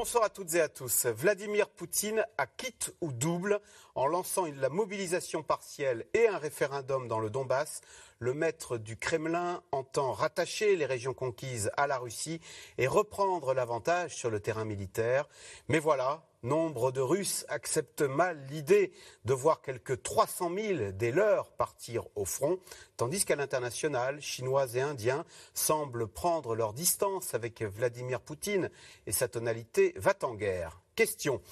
Bonsoir à toutes et à tous. Vladimir Poutine a quitte ou double en lançant la mobilisation partielle et un référendum dans le Donbass. Le maître du Kremlin entend rattacher les régions conquises à la Russie et reprendre l'avantage sur le terrain militaire. Mais voilà, Nombre de Russes acceptent mal l'idée de voir quelques 300 000 des leurs partir au front, tandis qu'à l'international, Chinois et Indiens semblent prendre leur distance avec Vladimir Poutine et sa tonalité va en guerre. Question.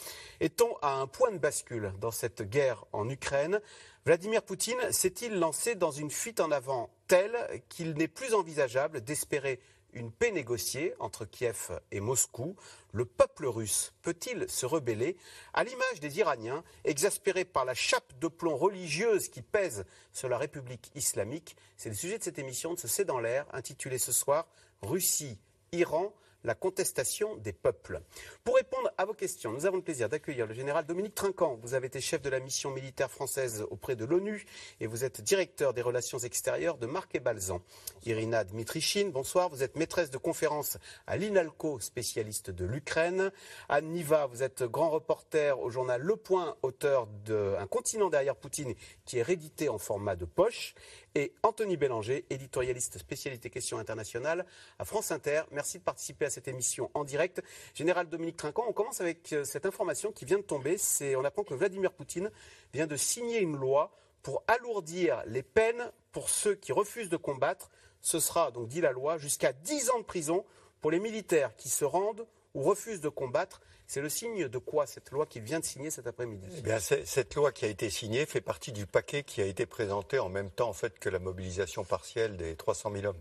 Est-on à un point de bascule dans cette guerre en Ukraine? Vladimir Poutine s'est-il lancé dans une fuite en avant telle qu'il n'est plus envisageable d'espérer une paix négociée entre Kiev et Moscou, le peuple russe peut-il se rebeller? À l'image des Iraniens, exaspérés par la chape de plomb religieuse qui pèse sur la République islamique, c'est le sujet de cette émission de ce C'est dans l'air, intitulée ce soir Russie, Iran, la contestation des peuples. Pour répondre à vos questions, nous avons le plaisir d'accueillir le général Dominique Trinquant. Vous avez été chef de la mission militaire française auprès de l'ONU et vous êtes directeur des relations extérieures de Marc et Balzan. Irina Dmitrichine, bonsoir. Vous êtes maîtresse de conférence à l'INALCO, spécialiste de l'Ukraine. Anne Niva, vous êtes grand reporter au journal Le Point, auteur d'un continent derrière Poutine qui est réédité en format de poche et Anthony Bélanger, éditorialiste spécialité questions internationales à France Inter. Merci de participer à cette émission en direct. Général Dominique Trinquant, on commence avec euh, cette information qui vient de tomber. On apprend que Vladimir Poutine vient de signer une loi pour alourdir les peines pour ceux qui refusent de combattre. Ce sera, donc dit la loi, jusqu'à 10 ans de prison pour les militaires qui se rendent ou refusent de combattre. C'est le signe de quoi cette loi qu'il vient de signer cet après-midi eh bien, Cette loi qui a été signée fait partie du paquet qui a été présenté en même temps en fait, que la mobilisation partielle des 300 000 hommes.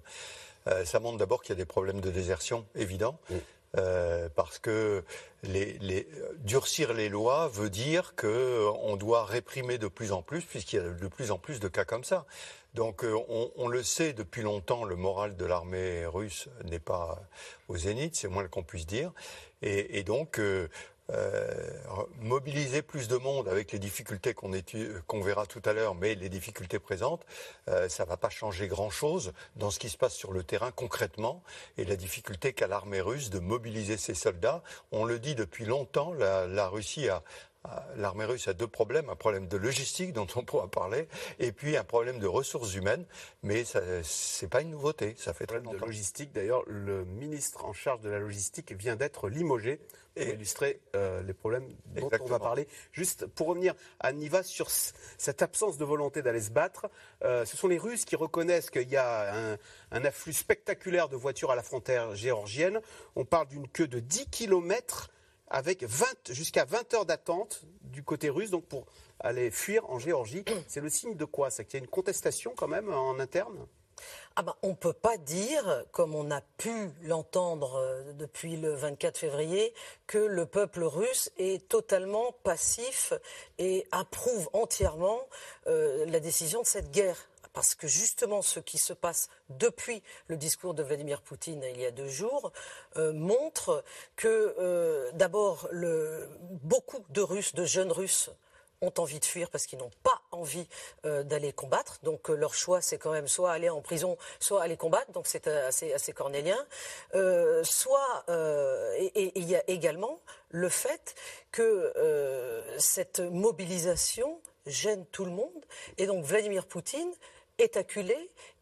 Euh, ça montre d'abord qu'il y a des problèmes de désertion évidents. Euh, parce que les, durcir les lois veut dire qu'on doit réprimer de plus en plus, puisqu'il y a de plus en plus de cas comme ça. Donc euh, on, le sait depuis longtemps, le moral de l'armée russe n'est pas au zénith, c'est moins qu'on puisse dire. Et, donc euh, euh, mobiliser plus de monde avec les difficultés qu'on verra tout à l'heure, mais les difficultés présentes, euh, ça ne va pas changer grand-chose dans ce qui se passe sur le terrain concrètement et la difficulté qu'a l'armée russe de mobiliser ses soldats. On le dit depuis longtemps, la Russie a, l'armée russe a deux problèmes, un problème de logistique dont on pourra parler, et puis un problème de ressources humaines, mais ce n'est pas une nouveauté, ça fait très longtemps. De logistique, d'ailleurs, le ministre en charge de la logistique vient d'être limogé pour illustrer euh, les problèmes dont on va parler. Juste pour revenir à Niva sur cette absence de volonté d'aller se battre, euh, ce sont les Russes qui reconnaissent qu'il y a un, un, afflux spectaculaire de voitures à la frontière géorgienne. On parle d'une queue de 10 kilomètres avec 20, jusqu'à 20 heures d'attente du côté russe, donc pour aller fuir en Géorgie. C'est le signe de quoi? Ça qu'il y a une contestation quand même en interne? Ah ben, on ne peut pas dire, comme on a pu l'entendre euh, depuis le 24 février, que le peuple russe est totalement passif et approuve entièrement euh, la décision de cette guerre parce que justement ce qui se passe depuis le discours de Vladimir Poutine il y a deux jours euh, montre que euh, d'abord beaucoup de Russes, de jeunes Russes, ont envie de fuir parce qu'ils n'ont pas envie euh, d'aller combattre. Donc leur choix, c'est quand même soit aller en prison, soit aller combattre. Donc c'est assez, assez cornélien. soit, et il y a également le fait que cette mobilisation gêne tout le monde. Et donc Vladimir Poutine est acculé,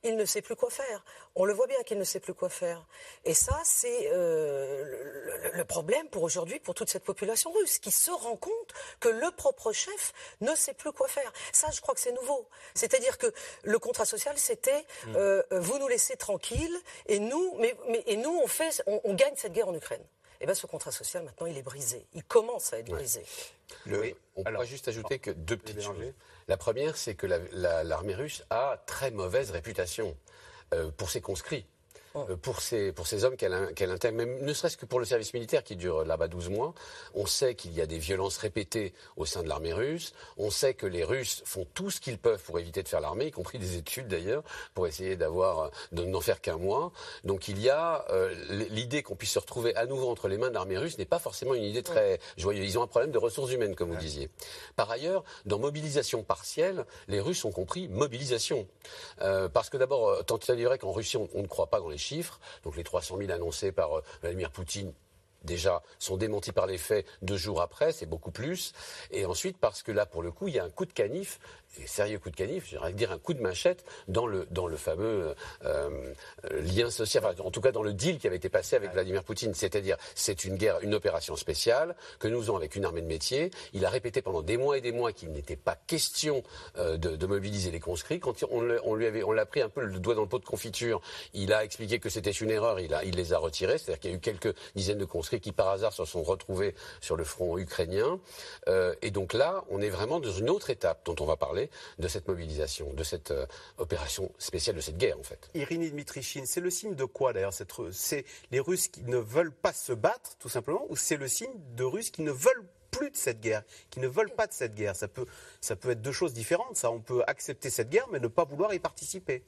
il ne sait plus quoi faire. On le voit bien qu'il ne sait plus quoi faire. Et ça, c'est euh, le, problème pour aujourd'hui, pour toute cette population russe, qui se rend compte que le propre chef ne sait plus quoi faire. Ça, je crois que c'est nouveau. C'est-à-dire que le contrat social, c'était mm. euh, vous nous laissez tranquilles et nous, mais, et nous, on, fait, on, gagne cette guerre en Ukraine. Et eh bien, ce contrat social, maintenant, il est brisé. Il commence à être brisé. on pourrait juste ajouter que deux petites choses. La première, c'est que l'armée russe a très mauvaise réputation euh, pour ses conscrits. Euh, pour, ces, pour ces hommes qu'elle qu'elle intègre, même ne serait-ce que pour le service militaire qui dure là-bas 12 mois. On sait qu'il y a des violences répétées au sein de l'armée russe. On sait que les Russes font tout ce qu'ils peuvent pour éviter de faire l'armée, y compris des études d'ailleurs, pour essayer d'avoir, de n'en faire qu'un mois. Donc il y a euh, l'idée qu'on puisse se retrouver à nouveau entre les mains de l'armée russe n'est pas forcément une idée très joyeuse. Ils ont un problème de ressources humaines, comme vous disiez. Par ailleurs, dans mobilisation partielle, les Russes ont compris mobilisation. Euh, parce que d'abord, tant il dirait qu'en Russie, on, ne croit pas dans les Donc les 300 000 annoncés par euh, Vladimir Poutine, déjà sont démentis par les faits deux jours après, c'est beaucoup plus. Et ensuite, parce que là, pour le coup, il y a un coup de canif sérieux coup de canif, j'aimerais dire un coup de machette dans le, dans le fameux euh, lien social, en tout cas dans le deal qui avait été passé avec Vladimir Poutine. C'est-à-dire, c'est une guerre, une opération spéciale que nous faisons avec une armée de métier. Il a répété pendant des mois et des mois qu'il n'était pas question euh, de, mobiliser les conscrits. Quand on, on lui avait, on l'a pris un peu le doigt dans le pot de confiture, il a expliqué que c'était une erreur. Il, a, il les a retirés. C'est-à-dire qu'il y a eu quelques dizaines de conscrits qui, par hasard, se sont retrouvés sur le front ukrainien. Euh, et donc là, on est vraiment dans une autre étape dont on va parler de cette mobilisation, de cette euh, opération spéciale, de cette guerre en fait. Irini Dmitrichine, c'est le signe de quoi d'ailleurs C'est les Russes qui ne veulent pas se battre tout simplement ou c'est le signe de Russes qui ne veulent plus de cette guerre, qui ne veulent pas de cette guerre? Ça peut, ça peut être deux choses différentes. Ça, on peut accepter cette guerre mais ne pas vouloir y participer.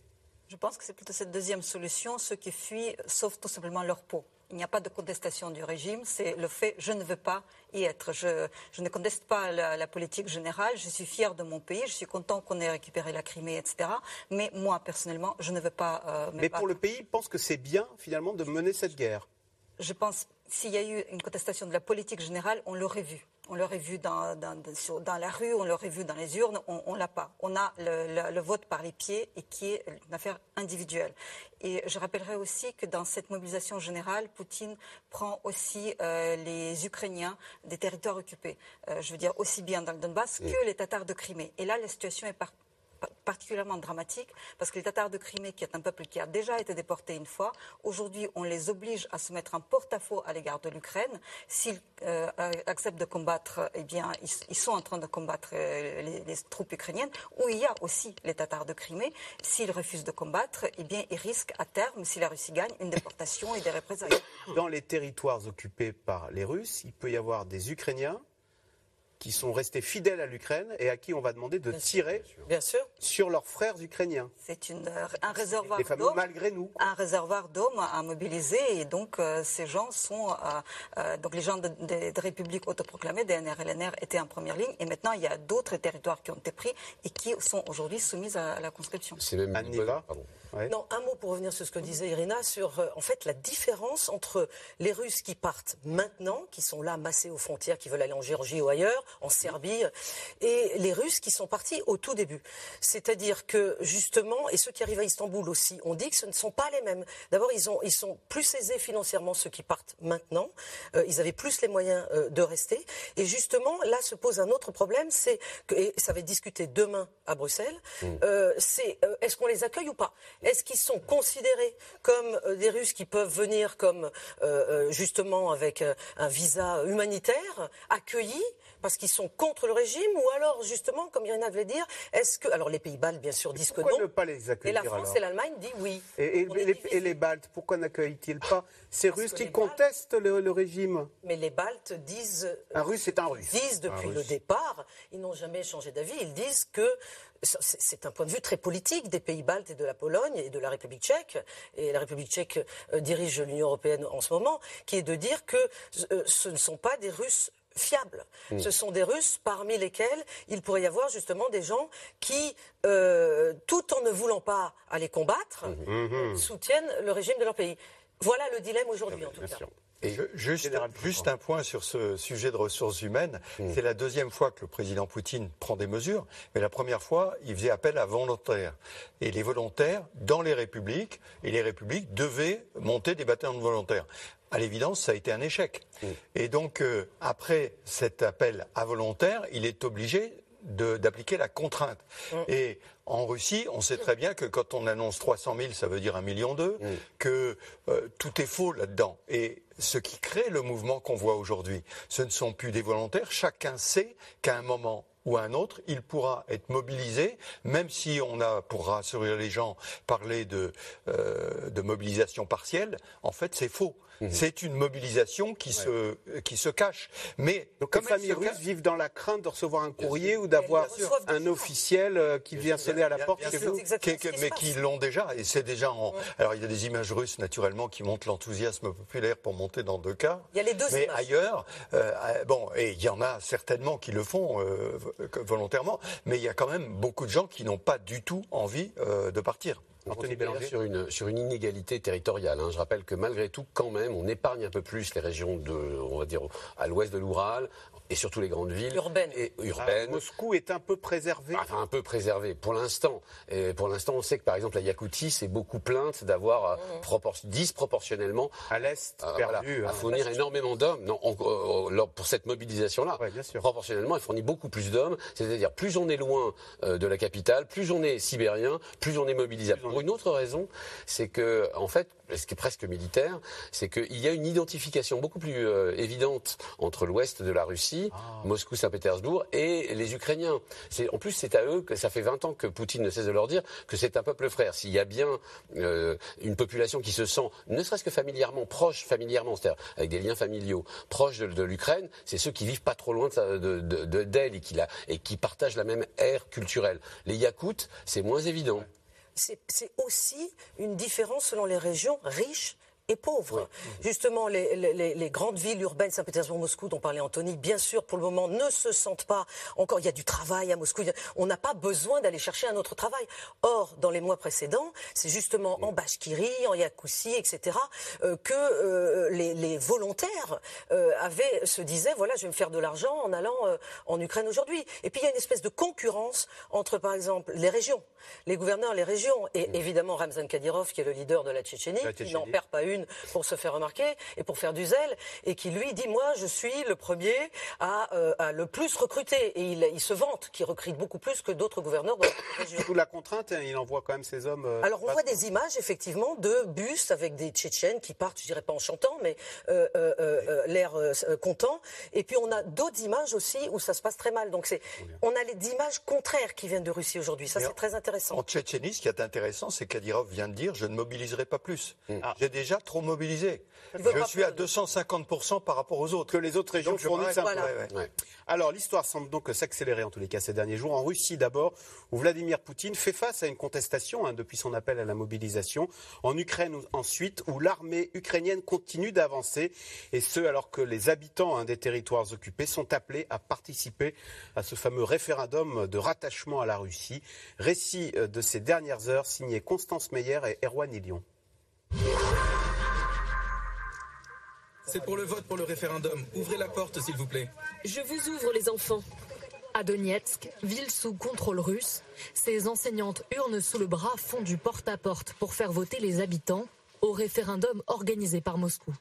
Je pense que c'est plutôt cette deuxième solution. Ceux qui fuient sauvent tout simplement leur peau. Il n'y a pas de contestation du régime, c'est le fait je ne veux pas y être. Je, ne conteste pas la, politique générale, je suis fier de mon pays, je suis content qu'on ait récupéré la Crimée, etc. Mais moi, personnellement, je ne veux pas. Euh, Mais pour le pays, pense que c'est bien, finalement, de mener cette guerre Je pense, s'il y a eu une contestation de la politique générale, on l'aurait vu. On l'aurait vu dans, dans, la rue, on l'aurait vu dans les urnes, on ne l'a pas. On a le, vote par les pieds et qui est une affaire individuelle. Et je rappellerai aussi que dans cette mobilisation générale, Poutine prend aussi euh, les Ukrainiens des territoires occupés. Euh, je veux dire aussi bien dans le Donbass que les Tatars de Crimée. Et là, la situation est par particulièrement dramatique parce que les Tatars de Crimée, qui est un peuple qui a déjà été déporté une fois, aujourd'hui on les oblige à se mettre en porte-à-faux à, l'égard de l'Ukraine. S'ils euh, acceptent de combattre, eh bien ils, sont en train de combattre euh, les, troupes ukrainiennes, où il y a aussi les Tatars de Crimée. S'ils refusent de combattre, eh bien ils risquent à terme, si la Russie gagne, une déportation et des représailles. Dans les territoires occupés par les Russes, il peut y avoir des Ukrainiens qui sont restés fidèles à l'Ukraine et à qui on va demander de tirer bien sûr. sur leurs frères ukrainiens. C'est un réservoir d'eau. malgré nous. Un réservoir d'eau à mobiliser et donc euh, ces gens sont euh, euh, donc les gens des de, républiques autoproclamées, DNR et LNR étaient en première ligne et maintenant il y a d'autres territoires qui ont été pris et qui sont aujourd'hui soumis à, la conscription. C'est même non, un mot pour revenir sur ce que disait Irina, sur euh, en fait la différence entre les Russes qui partent maintenant, qui sont là massés aux frontières, qui veulent aller en Géorgie ou ailleurs, en Serbie, et les Russes qui sont partis au tout début. C'est-à-dire que justement, et ceux qui arrivent à Istanbul aussi, on dit que ce ne sont pas les mêmes. D'abord, ils, ils sont plus aisés financièrement ceux qui partent maintenant. Euh, ils avaient plus les moyens euh, de rester. Et justement, là se pose un autre problème, c'est que, et ça va être discuté demain à Bruxelles, mmh. c'est est-ce qu'on les accueille ou pas? Est-ce qu'ils sont considérés comme euh, des Russes qui peuvent venir comme euh, euh, justement avec un visa humanitaire, accueillis parce qu'ils sont contre le régime ou alors justement, comme Irina devait dire, est-ce que alors les pays baltes bien sûr disent que non. ne pas les accueillir Et la France et l'Allemagne disent oui. Et, les, Baltes, pourquoi n'accueillent-ils pas ces Russes qui contestent le, régime? Mais les Baltes disent un Russe c'est un Russe. Disent depuis le départ, ils n'ont jamais changé d'avis. Ils disent que c'est un point de vue très politique des pays baltes et de la Pologne et de la République tchèque, et la République tchèque euh, dirige l'Union européenne en ce moment, qui est de dire que euh, ce ne sont pas des Russes fiables. Hmm. Ce sont des Russes parmi lesquels il pourrait y avoir justement des gens qui, euh, tout en ne voulant pas aller combattre, hmm. Hmm. soutiennent le régime de leur pays. Voilà le dilemme aujourd'hui en tout cas. Et juste, juste un point sur ce sujet de ressources humaines. Hmm. C'est la deuxième fois que le président Poutine prend des mesures, mais la première fois, il faisait appel à volontaires. Et les volontaires, dans les républiques, et les républiques devaient monter des bataillons de volontaires. À l'évidence, ça a été un échec. Hmm. Et donc, euh, après cet appel à volontaires, il est obligé d'appliquer la contrainte. Mm. Et en Russie, on sait très bien que quand on annonce 300 000, ça veut dire un million d'eux, que euh, tout est faux là-dedans. Et ce qui crée le mouvement qu'on voit aujourd'hui, ce ne sont plus des volontaires. Chacun sait qu'à un moment ou à un autre, il pourra être mobilisé, même si on a, pour rassurer les gens, parlé de, euh, de mobilisation partielle. En fait, c'est faux. Mhm. C'est une mobilisation qui, se, qui se cache. Mais Donc les familles russes vivent dans la crainte de recevoir un courrier ou d'avoir un officiel euh, qui vient sonner à la porte chez vous Mais qui l'ont déjà. Et c'est déjà en... Alors il y a des images russes naturellement qui montrent l'enthousiasme populaire pour monter dans deux cas. Il y a les deux Mais ailleurs, euh, bon, et il y en a certainement qui le font euh, volontairement, mais il y a quand même beaucoup de gens qui n'ont pas du tout envie de partir. Anthony sur une, sur une inégalité territoriale. Hein. Je rappelle que malgré tout, quand même, on épargne un peu plus les régions de, on va dire, à l'ouest de l'Oural, et surtout les grandes villes urbaines. Et, urbaines. Ah, Moscou est un peu préservé. Enfin, un peu préservé pour l'instant. Et pour l'instant, on sait que par exemple la Yakoutie s'est beaucoup plainte d'avoir euh, disproportionnellement à l'est euh, perdu, à hein. fournir énormément d'hommes. Non, euh, pour cette mobilisation-là, proportionnellement, elle fournit beaucoup plus d'hommes. C'est-à-dire plus on est loin de la capitale, plus on est sibérien, plus on est mobilisable. Pour une autre raison, c'est que en fait, ce qui est presque militaire, c'est qu'il y a une identification beaucoup plus évidente entre l'ouest de la Russie ah. Moscou, Saint-Pétersbourg, et les Ukrainiens. En plus, c'est à eux que ça fait 20 ans que Poutine ne cesse de leur dire que c'est un peuple frère. S'il y a bien euh, une population qui se sent, ne serait-ce que familièrement, proche familièrement, c'est-à-dire avec des liens familiaux, proche de, l'Ukraine, c'est ceux qui vivent pas trop loin d'elle de, de, et, qui et qui partagent la même ère culturelle. Les Yakoutes, c'est moins évident. C'est aussi une différence selon les régions riches et pauvres. Justement, les, grandes villes urbaines, Saint-Pétersbourg, Moscou, dont parlait Anthony, bien sûr, pour le moment, ne se sentent pas encore. Il y a du travail à Moscou. On n'a pas besoin d'aller chercher un autre travail. Or, dans les mois précédents, c'est justement en Bashkirie, en Yakoussi, etc., euh, que euh, les, volontaires euh, avaient, se disaient voilà, je vais me faire de l'argent en allant en Ukraine aujourd'hui. Et puis il y a une espèce de concurrence entre, par exemple, les régions, les gouverneurs, les régions, et évidemment Ramzan Kadyrov, qui est le leader de la Tchétchénie, qui n'en perd pas une pour se faire remarquer et pour faire du zèle, et qui lui dit moi je suis le premier à, euh, le plus recruter, et il, se vante qu'il recrute beaucoup plus que d'autres gouverneurs de la région. la contrainte, hein, il envoie quand même ses hommes. Euh, Alors on voit des images effectivement de bus avec des Tchétchènes qui partent, je dirais pas en chantant, mais euh, l'air content, et puis on a d'autres images aussi où ça se passe très mal. Donc c'est, on a les images contraires qui viennent de Russie aujourd'hui. Ça c'est très intéressant. En Tchétchénie, ce qui est intéressant, c'est qu'Adirov vient de dire je ne mobiliserai pas plus. Ah. J'ai déjà trop mobilisé. Je suis à 250% par rapport aux autres. Que les autres régions fournissent un Alors l'histoire semble donc s'accélérer en tous les cas ces derniers jours. En Russie d'abord, où Vladimir Poutine fait face à une contestation hein, depuis son appel à la mobilisation. En Ukraine ensuite, où l'armée ukrainienne continue d'avancer. Et ce, alors que les habitants hein, des territoires occupés sont appelés à participer à ce fameux référendum de rattachement à la Russie. Récit euh, de ces dernières heures signé Constance Meyer et Erwan Ilion. C'est pour le vote pour le référendum. Ouvrez la porte, s'il vous plaît. Je vous ouvre, les enfants. À Donetsk, ville sous contrôle russe, ces enseignantes urnent sous le bras font du porte-à-porte pour faire voter les habitants au référendum organisé par Moscou.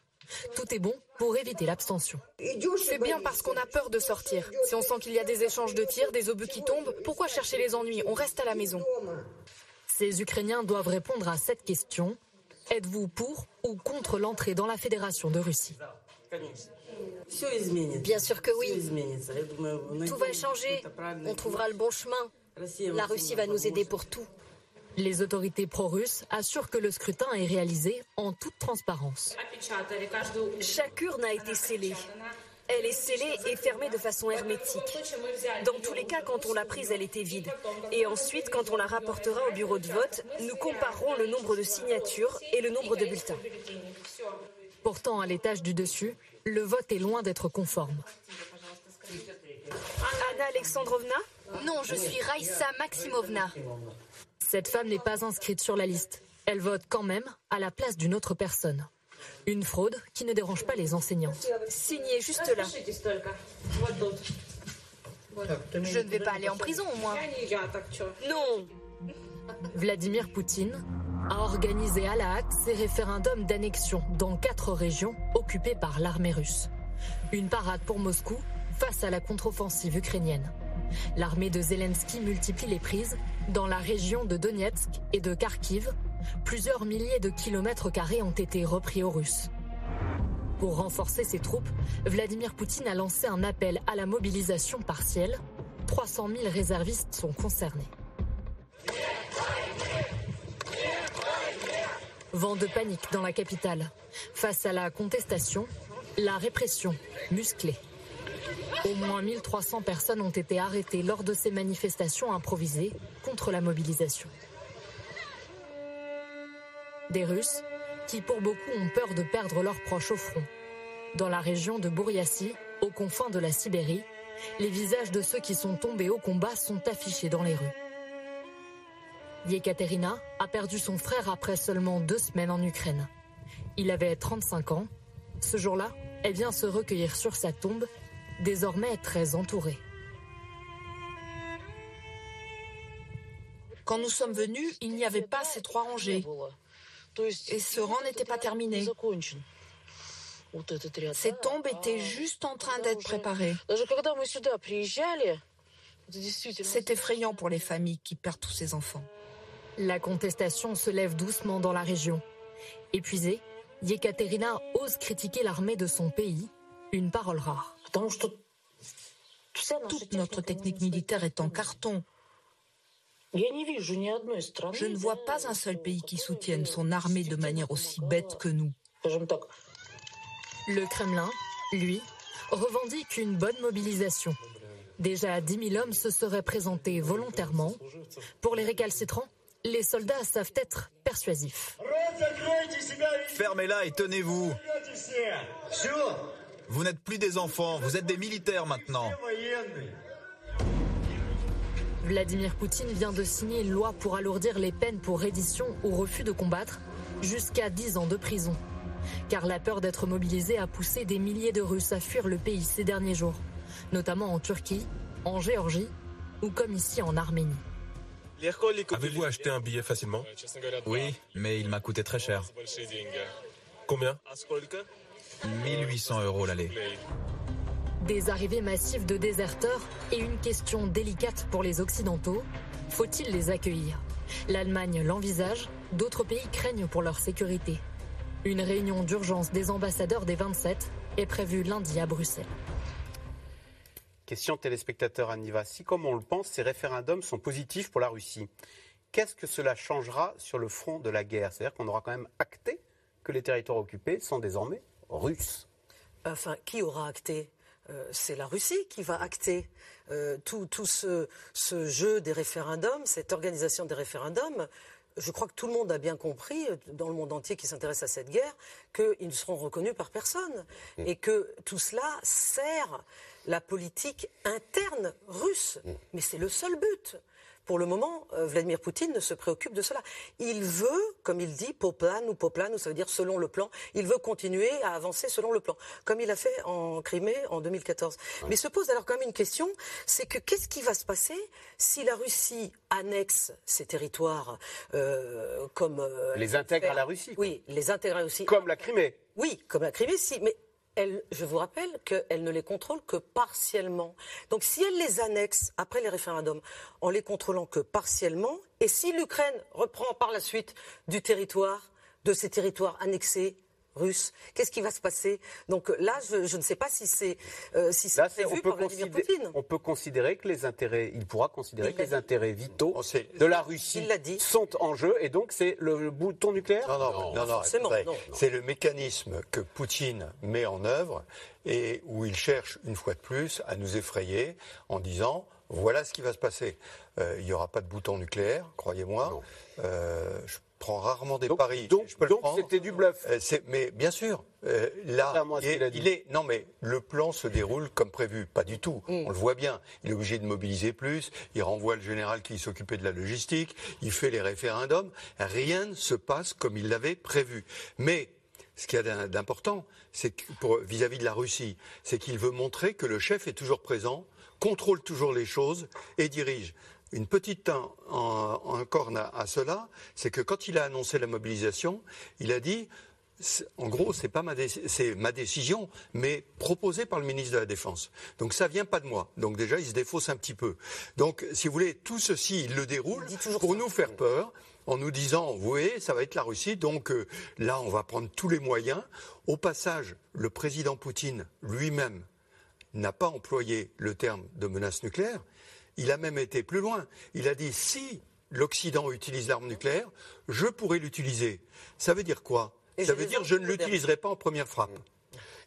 Tout est bon pour éviter l'abstention. C'est bien parce qu'on a peur de sortir. Si on sent qu'il y a des échanges de tirs, des obus qui tombent, pourquoi chercher les ennuis? On reste à la maison. Ces Ukrainiens doivent répondre à cette question. Êtes-vous pour ou contre l'entrée dans la Fédération de Russie? Bien sûr que oui. Tout va changer. On trouvera le bon chemin. La Russie va nous aider pour tout. Les autorités pro-russes assurent que le scrutin est réalisé en toute transparence. Chaque urne a été scellée. Elle est scellée et fermée de façon hermétique. Dans tous les cas, quand on l'a prise, elle était vide. Et ensuite, quand on la rapportera au bureau de vote, nous comparerons le nombre de signatures et le nombre de bulletins. Pourtant, à l'étage du dessus, le vote est loin d'être conforme. Anna Alexandrovna? Non, je suis Raïssa Maximovna. Cette femme n'est pas inscrite sur la liste. Elle vote quand même à la place d'une autre personne. Une fraude qui ne dérange pas les enseignants. Signez juste là. Je ne vais pas aller en prison au moins. Non. Vladimir Poutine a organisé à la hâte ses référendums d'annexion dans quatre régions occupées par l'armée russe. Une parade pour Moscou face à la contre-offensive ukrainienne. L'armée de Zelensky multiplie les prises dans la région de Donetsk et de Kharkiv, plusieurs milliers de kilomètres carrés ont été repris aux Russes. Pour renforcer ses troupes, Vladimir Poutine a lancé un appel à la mobilisation partielle. 300 000 réservistes sont concernés. Vent de panique dans la capitale. Face à la contestation, la répression musclée. Au moins 1300 personnes ont été arrêtées lors de ces manifestations improvisées contre la mobilisation. Des Russes qui, pour beaucoup, ont peur de perdre leurs proches au front. Dans la région de Bouriassi, aux confins de la Sibérie, les visages de ceux qui sont tombés au combat sont affichés dans les rues. Yekaterina a perdu son frère après seulement deux semaines en Ukraine. Il avait 35 ans. Ce jour-là, elle vient se recueillir sur sa tombe, désormais très entourée. Quand nous sommes venus, il n'y avait pas ces trois rangées. Et ce rang n'était pas terminé. Ces tombes étaient juste en train d'être préparées. C'est effrayant pour les familles qui perdent tous ces enfants. La contestation se lève doucement dans la région. Épuisée, Yekaterina ose critiquer l'armée de son pays, une parole rare. Toute notre technique militaire est en carton. Je ne vois pas un seul pays qui soutienne son armée de manière aussi bête que nous. Le Kremlin, lui, revendique une bonne mobilisation. Déjà 10 000 hommes se seraient présentés volontairement. Pour les récalcitrants, les soldats savent être persuasifs. Fermez-la et tenez-vous. Vous n'êtes plus des enfants, vous êtes des militaires maintenant. Vladimir Poutine vient de signer une loi pour alourdir les peines pour reddition ou refus de combattre, jusqu'à 10 ans de prison. Car la peur d'être mobilisé a poussé des milliers de Russes à fuir le pays ces derniers jours, notamment en Turquie, en Géorgie ou comme ici en Arménie. Avez-vous acheté un billet facilement? Oui, mais il m'a coûté très cher. Combien? 1800 euros l'aller. Des arrivées massives de déserteurs et une question délicate pour les Occidentaux. Faut-il les accueillir? L'Allemagne l'envisage, d'autres pays craignent pour leur sécurité. Une réunion d'urgence des ambassadeurs des 27 est prévue lundi à Bruxelles. Question téléspectateur Aniva. Si, comme on le pense, ces référendums sont positifs pour la Russie, qu'est-ce que cela changera sur le front de la guerre? C'est-à-dire qu'on aura quand même acté que les territoires occupés sont désormais russes. Enfin, qui aura acté? C'est la Russie qui va acter euh, tout, ce, jeu des référendums, cette organisation des référendums. Je crois que tout le monde a bien compris, euh, dans le monde entier qui s'intéresse à cette guerre, qu'ils ne seront reconnus par personne. Mm. Et que tout cela sert la politique interne russe. Mm. Mais c'est le seul but. Pour le moment, euh, Vladimir Poutine ne se préoccupe de cela. Il veut, comme il dit, poplan ou poplan, ou ça veut dire selon le plan, il veut continuer à avancer selon le plan, comme il a fait en Crimée en 2014. Mais se pose alors quand même une question, c'est que qu'est-ce qui va se passer si la Russie annexe ces territoires euh, comme... Euh, les intègre à la Russie Oui, les intègre à la Russie. Comme la Crimée Oui, comme la Crimée, si, mais je vous rappelle qu'elle ne les contrôle que partiellement. Donc si elle les annexe après les référendums en les contrôlant que partiellement, et si l'Ukraine reprend par la suite du territoire, de ces territoires annexés, russe. Qu'est-ce qui va se passer? Donc là, je, ne sais pas si c'est euh, si c'est prévu par Vladimir Poutine. On peut considérer que les intérêts, il pourra considérer que les intérêts vitaux oh, de la Russie sont en jeu et donc c'est le bouton nucléaire? Non, non, non, non, c'est le mécanisme que Poutine met en œuvre et où il cherche une fois de plus à nous effrayer en disant voilà ce qui va se passer. Euh, il n'y aura pas de bouton nucléaire, croyez-moi. Euh, prends rarement des paris. Donc, c'était du bluff. Euh, mais bien sûr, euh, là, il, est, non mais le plan se déroule comme prévu, pas du tout. Mm. On le voit bien. Il est obligé de mobiliser plus. Il renvoie le général qui s'occupait de la logistique. Il fait les référendums. Rien ne se passe comme il l'avait prévu. Mais ce qu'il y a d'important, c'est vis-à-vis de la Russie, c'est qu'il veut montrer que le chef est toujours présent, contrôle toujours les choses et dirige. Une petite encore à, cela, c'est que quand il a annoncé la mobilisation, il a dit en gros, c'est pas ma, c'est ma décision, mais proposée par le ministre de la Défense. Donc ça vient pas de moi. Donc déjà, il se défausse un petit peu. Donc, si vous voulez, tout ceci, il le déroule pour nous faire peur, en nous disant, vous voyez, ça va être la Russie. Donc euh, là, on va prendre tous les moyens. Au passage, le président Poutine lui-même n'a pas employé le terme de menace nucléaire. Il a même été plus loin. Il a dit si l'Occident utilise l'arme nucléaire, je pourrais l'utiliser. Ça veut dire quoi? Ça veut dire je ne l'utiliserai pas en première frappe.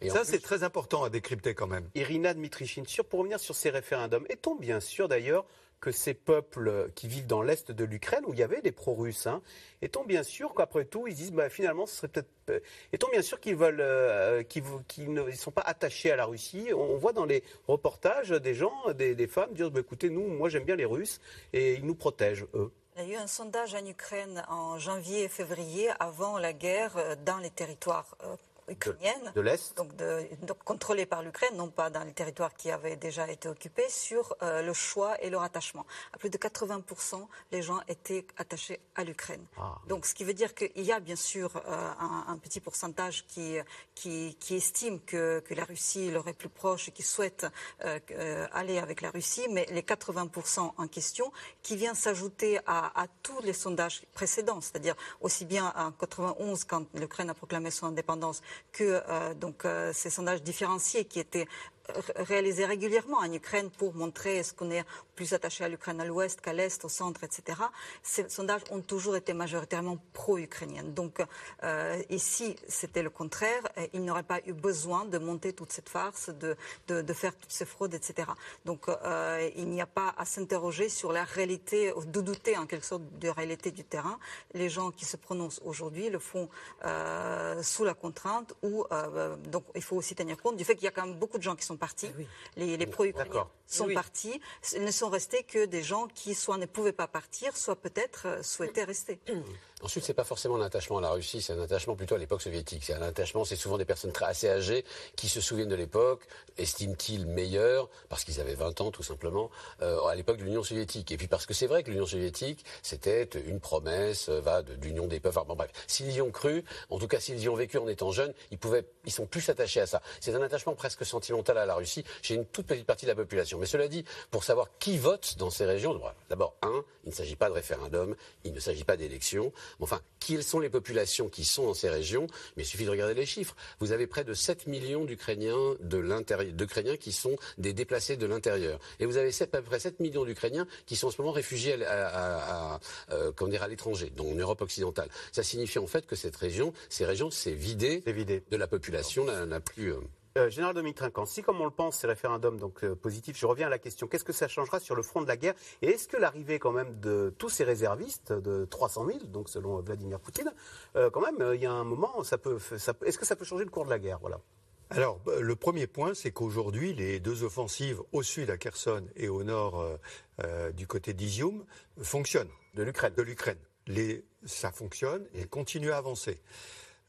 Et ça, c'est très important à décrypter quand même. Irina Dmitrichin, pour revenir sur ces référendums, est-on bien sûr d'ailleurs que ces peuples qui vivent dans l'est de l'Ukraine, où il y avait des pro-russes, hein, est-on bien sûr qu'après tout, ils disent bah, finalement, ce serait peut-être. Euh, est-on bien sûr qu'ils veulent, euh, qu'ils, ne sont pas attachés à la Russie On voit dans les reportages des gens, des, femmes dire bah, écoutez, nous, moi j'aime bien les Russes et ils nous protègent, eux. Il y a eu un sondage en Ukraine en janvier et février, avant la guerre, euh, dans les territoires ukrainienne, de, l'Est, donc, contrôlée par l'Ukraine, non pas dans les territoires qui avaient déjà été occupés, sur euh, le choix et leur attachement. À plus de 80%, les gens étaient attachés à l'Ukraine. Ah. Donc, ce qui veut dire qu'il y a bien sûr euh, un, petit pourcentage qui, qui, estime que, que, la Russie leur est plus proche et qui souhaite euh, aller avec la Russie, mais les 80% en question, qui vient s'ajouter à, à tous les sondages précédents, c'est-à-dire aussi bien en 91 quand l'Ukraine a proclamé son indépendance que euh, donc, euh, ces sondages différenciés qui étaient réalisés régulièrement en Ukraine pour montrer est-ce qu'on est plus attaché à l'Ukraine à l'ouest qu'à l'est, au centre, etc. Ces sondages ont toujours été majoritairement pro-ukrainiens. Donc euh, ici, c'était le contraire. Il n'aurait pas eu besoin de monter toute cette farce, de, faire toutes ces fraudes, etc. Donc euh, il n'y a pas à s'interroger sur la réalité, de douter en quelque sorte de la réalité du terrain. Les gens qui se prononcent aujourd'hui le font euh, sous la contrainte donc il faut aussi tenir compte du fait qu'il y a quand même beaucoup de gens qui sont partis. Eh les, les pro-ukrainiens sont partis. Ils ne sont restés que des gens qui soit ne pouvaient pas partir, soit peut-être euh, souhaitaient rester. Ensuite, c'est pas forcément un attachement à la Russie, c'est un attachement plutôt à l'époque soviétique. C'est un attachement, c'est souvent des personnes très assez âgées qui se souviennent de l'époque, estiment-ils meilleurs parce qu'ils avaient 20 ans tout simplement euh, à l'époque de l'Union soviétique. Et puis parce que c'est vrai que l'Union soviétique, c'était une promesse, euh, va d'union des peuples. Enfin, bon, bref, s'ils y ont cru, en tout cas s'ils y ont vécu en étant jeunes, ils pouvaient, ils sont plus attachés à ça. C'est un attachement presque sentimental à la Russie chez une toute petite partie de la population. Mais cela dit, pour savoir qui vote dans ces régions, d'abord un, il ne s'agit pas de référendum, il ne s'agit pas d'élection. Enfin, quelles sont les populations qui sont dans ces régions Mais il suffit de regarder les chiffres. Vous avez près de 7 millions d'Ukrainiens de l'intérieur, d'Ukrainiens qui sont des déplacés de l'intérieur. Et vous avez 7, à peu près 7 millions d'Ukrainiens qui sont en ce moment réfugiés à, à, euh, à l'étranger, donc en Europe occidentale. Ça signifie en fait que cette région, ces régions, s'est vidée, vidé. de la population la, plus... Euh, euh, Général Dominique Trinquant, si comme on le pense, ces référendums donc euh, positifs, je reviens à la question, qu'est-ce que ça changera sur le front de la guerre? Et est-ce que l'arrivée quand même de tous ces réservistes, de 300 000, donc selon Vladimir Poutine, euh, quand même, il y a un moment, ça peut, est-ce que ça peut changer le cours de la guerre? Voilà. Alors, bah, le premier point, c'est qu'aujourd'hui, les deux offensives au sud à Kherson et au nord du côté d'Izium fonctionnent. De l'Ukraine. De l'Ukraine. ça fonctionne et continue à avancer.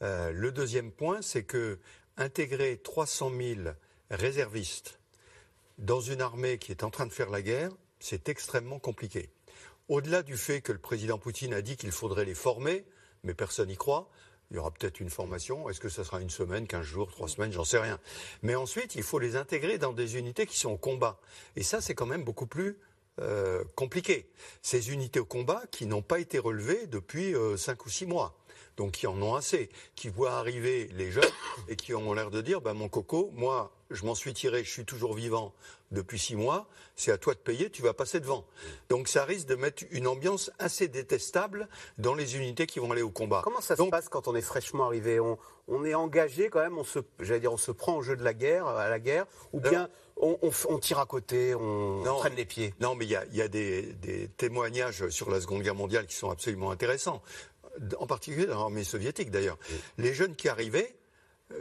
le deuxième point, c'est que intégrer 300 000 réservistes dans une armée qui est en train de faire la guerre, c'est extrêmement compliqué. Au-delà du fait que le président Poutine a dit qu'il faudrait les former, mais personne n'y croit, il y aura peut-être une formation. Est-ce que ça sera une semaine, quinze jours, trois semaines J'en sais rien. Mais ensuite, il faut les intégrer dans des unités qui sont au combat. Et ça, c'est quand même beaucoup plus euh, compliqué. Ces unités au combat qui n'ont pas été relevées depuis euh, cinq ou six mois donc qui en ont assez, qui voient arriver les jeunes et qui ont l'air de dire, bah, mon coco, moi, je m'en suis tiré, je suis toujours vivant depuis six mois, c'est à toi de payer, tu vas passer devant. Donc ça risque de mettre une ambiance assez détestable dans les unités qui vont aller au combat. Comment ça se passe quand on est fraîchement arrivé? On, est engagé quand même, on se, j'allais dire, on se prend au jeu de la guerre, à la guerre, ou bien on, tire à côté, on traîne les pieds? Non, mais il y a, des, des, témoignages sur la Seconde Guerre mondiale qui sont absolument intéressants en particulier dans l'armée soviétique d'ailleurs. Les jeunes qui arrivaient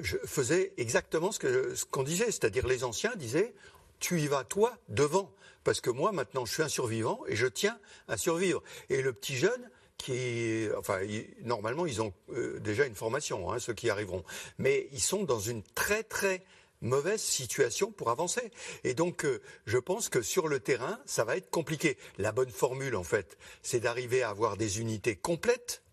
je faisaient exactement ce qu'on disait, c'est-à-dire les anciens disaient tu y vas toi devant, parce que moi maintenant je suis un survivant et je tiens à survivre. Et le petit jeune qui, enfin, normalement ils ont euh, déjà une formation, hein, ceux qui arriveront, mais ils sont dans une très très mauvaise situation pour avancer. Et donc, euh, je pense que sur le terrain, ça va être compliqué. La bonne formule, en fait, c'est d'arriver à avoir des unités complètes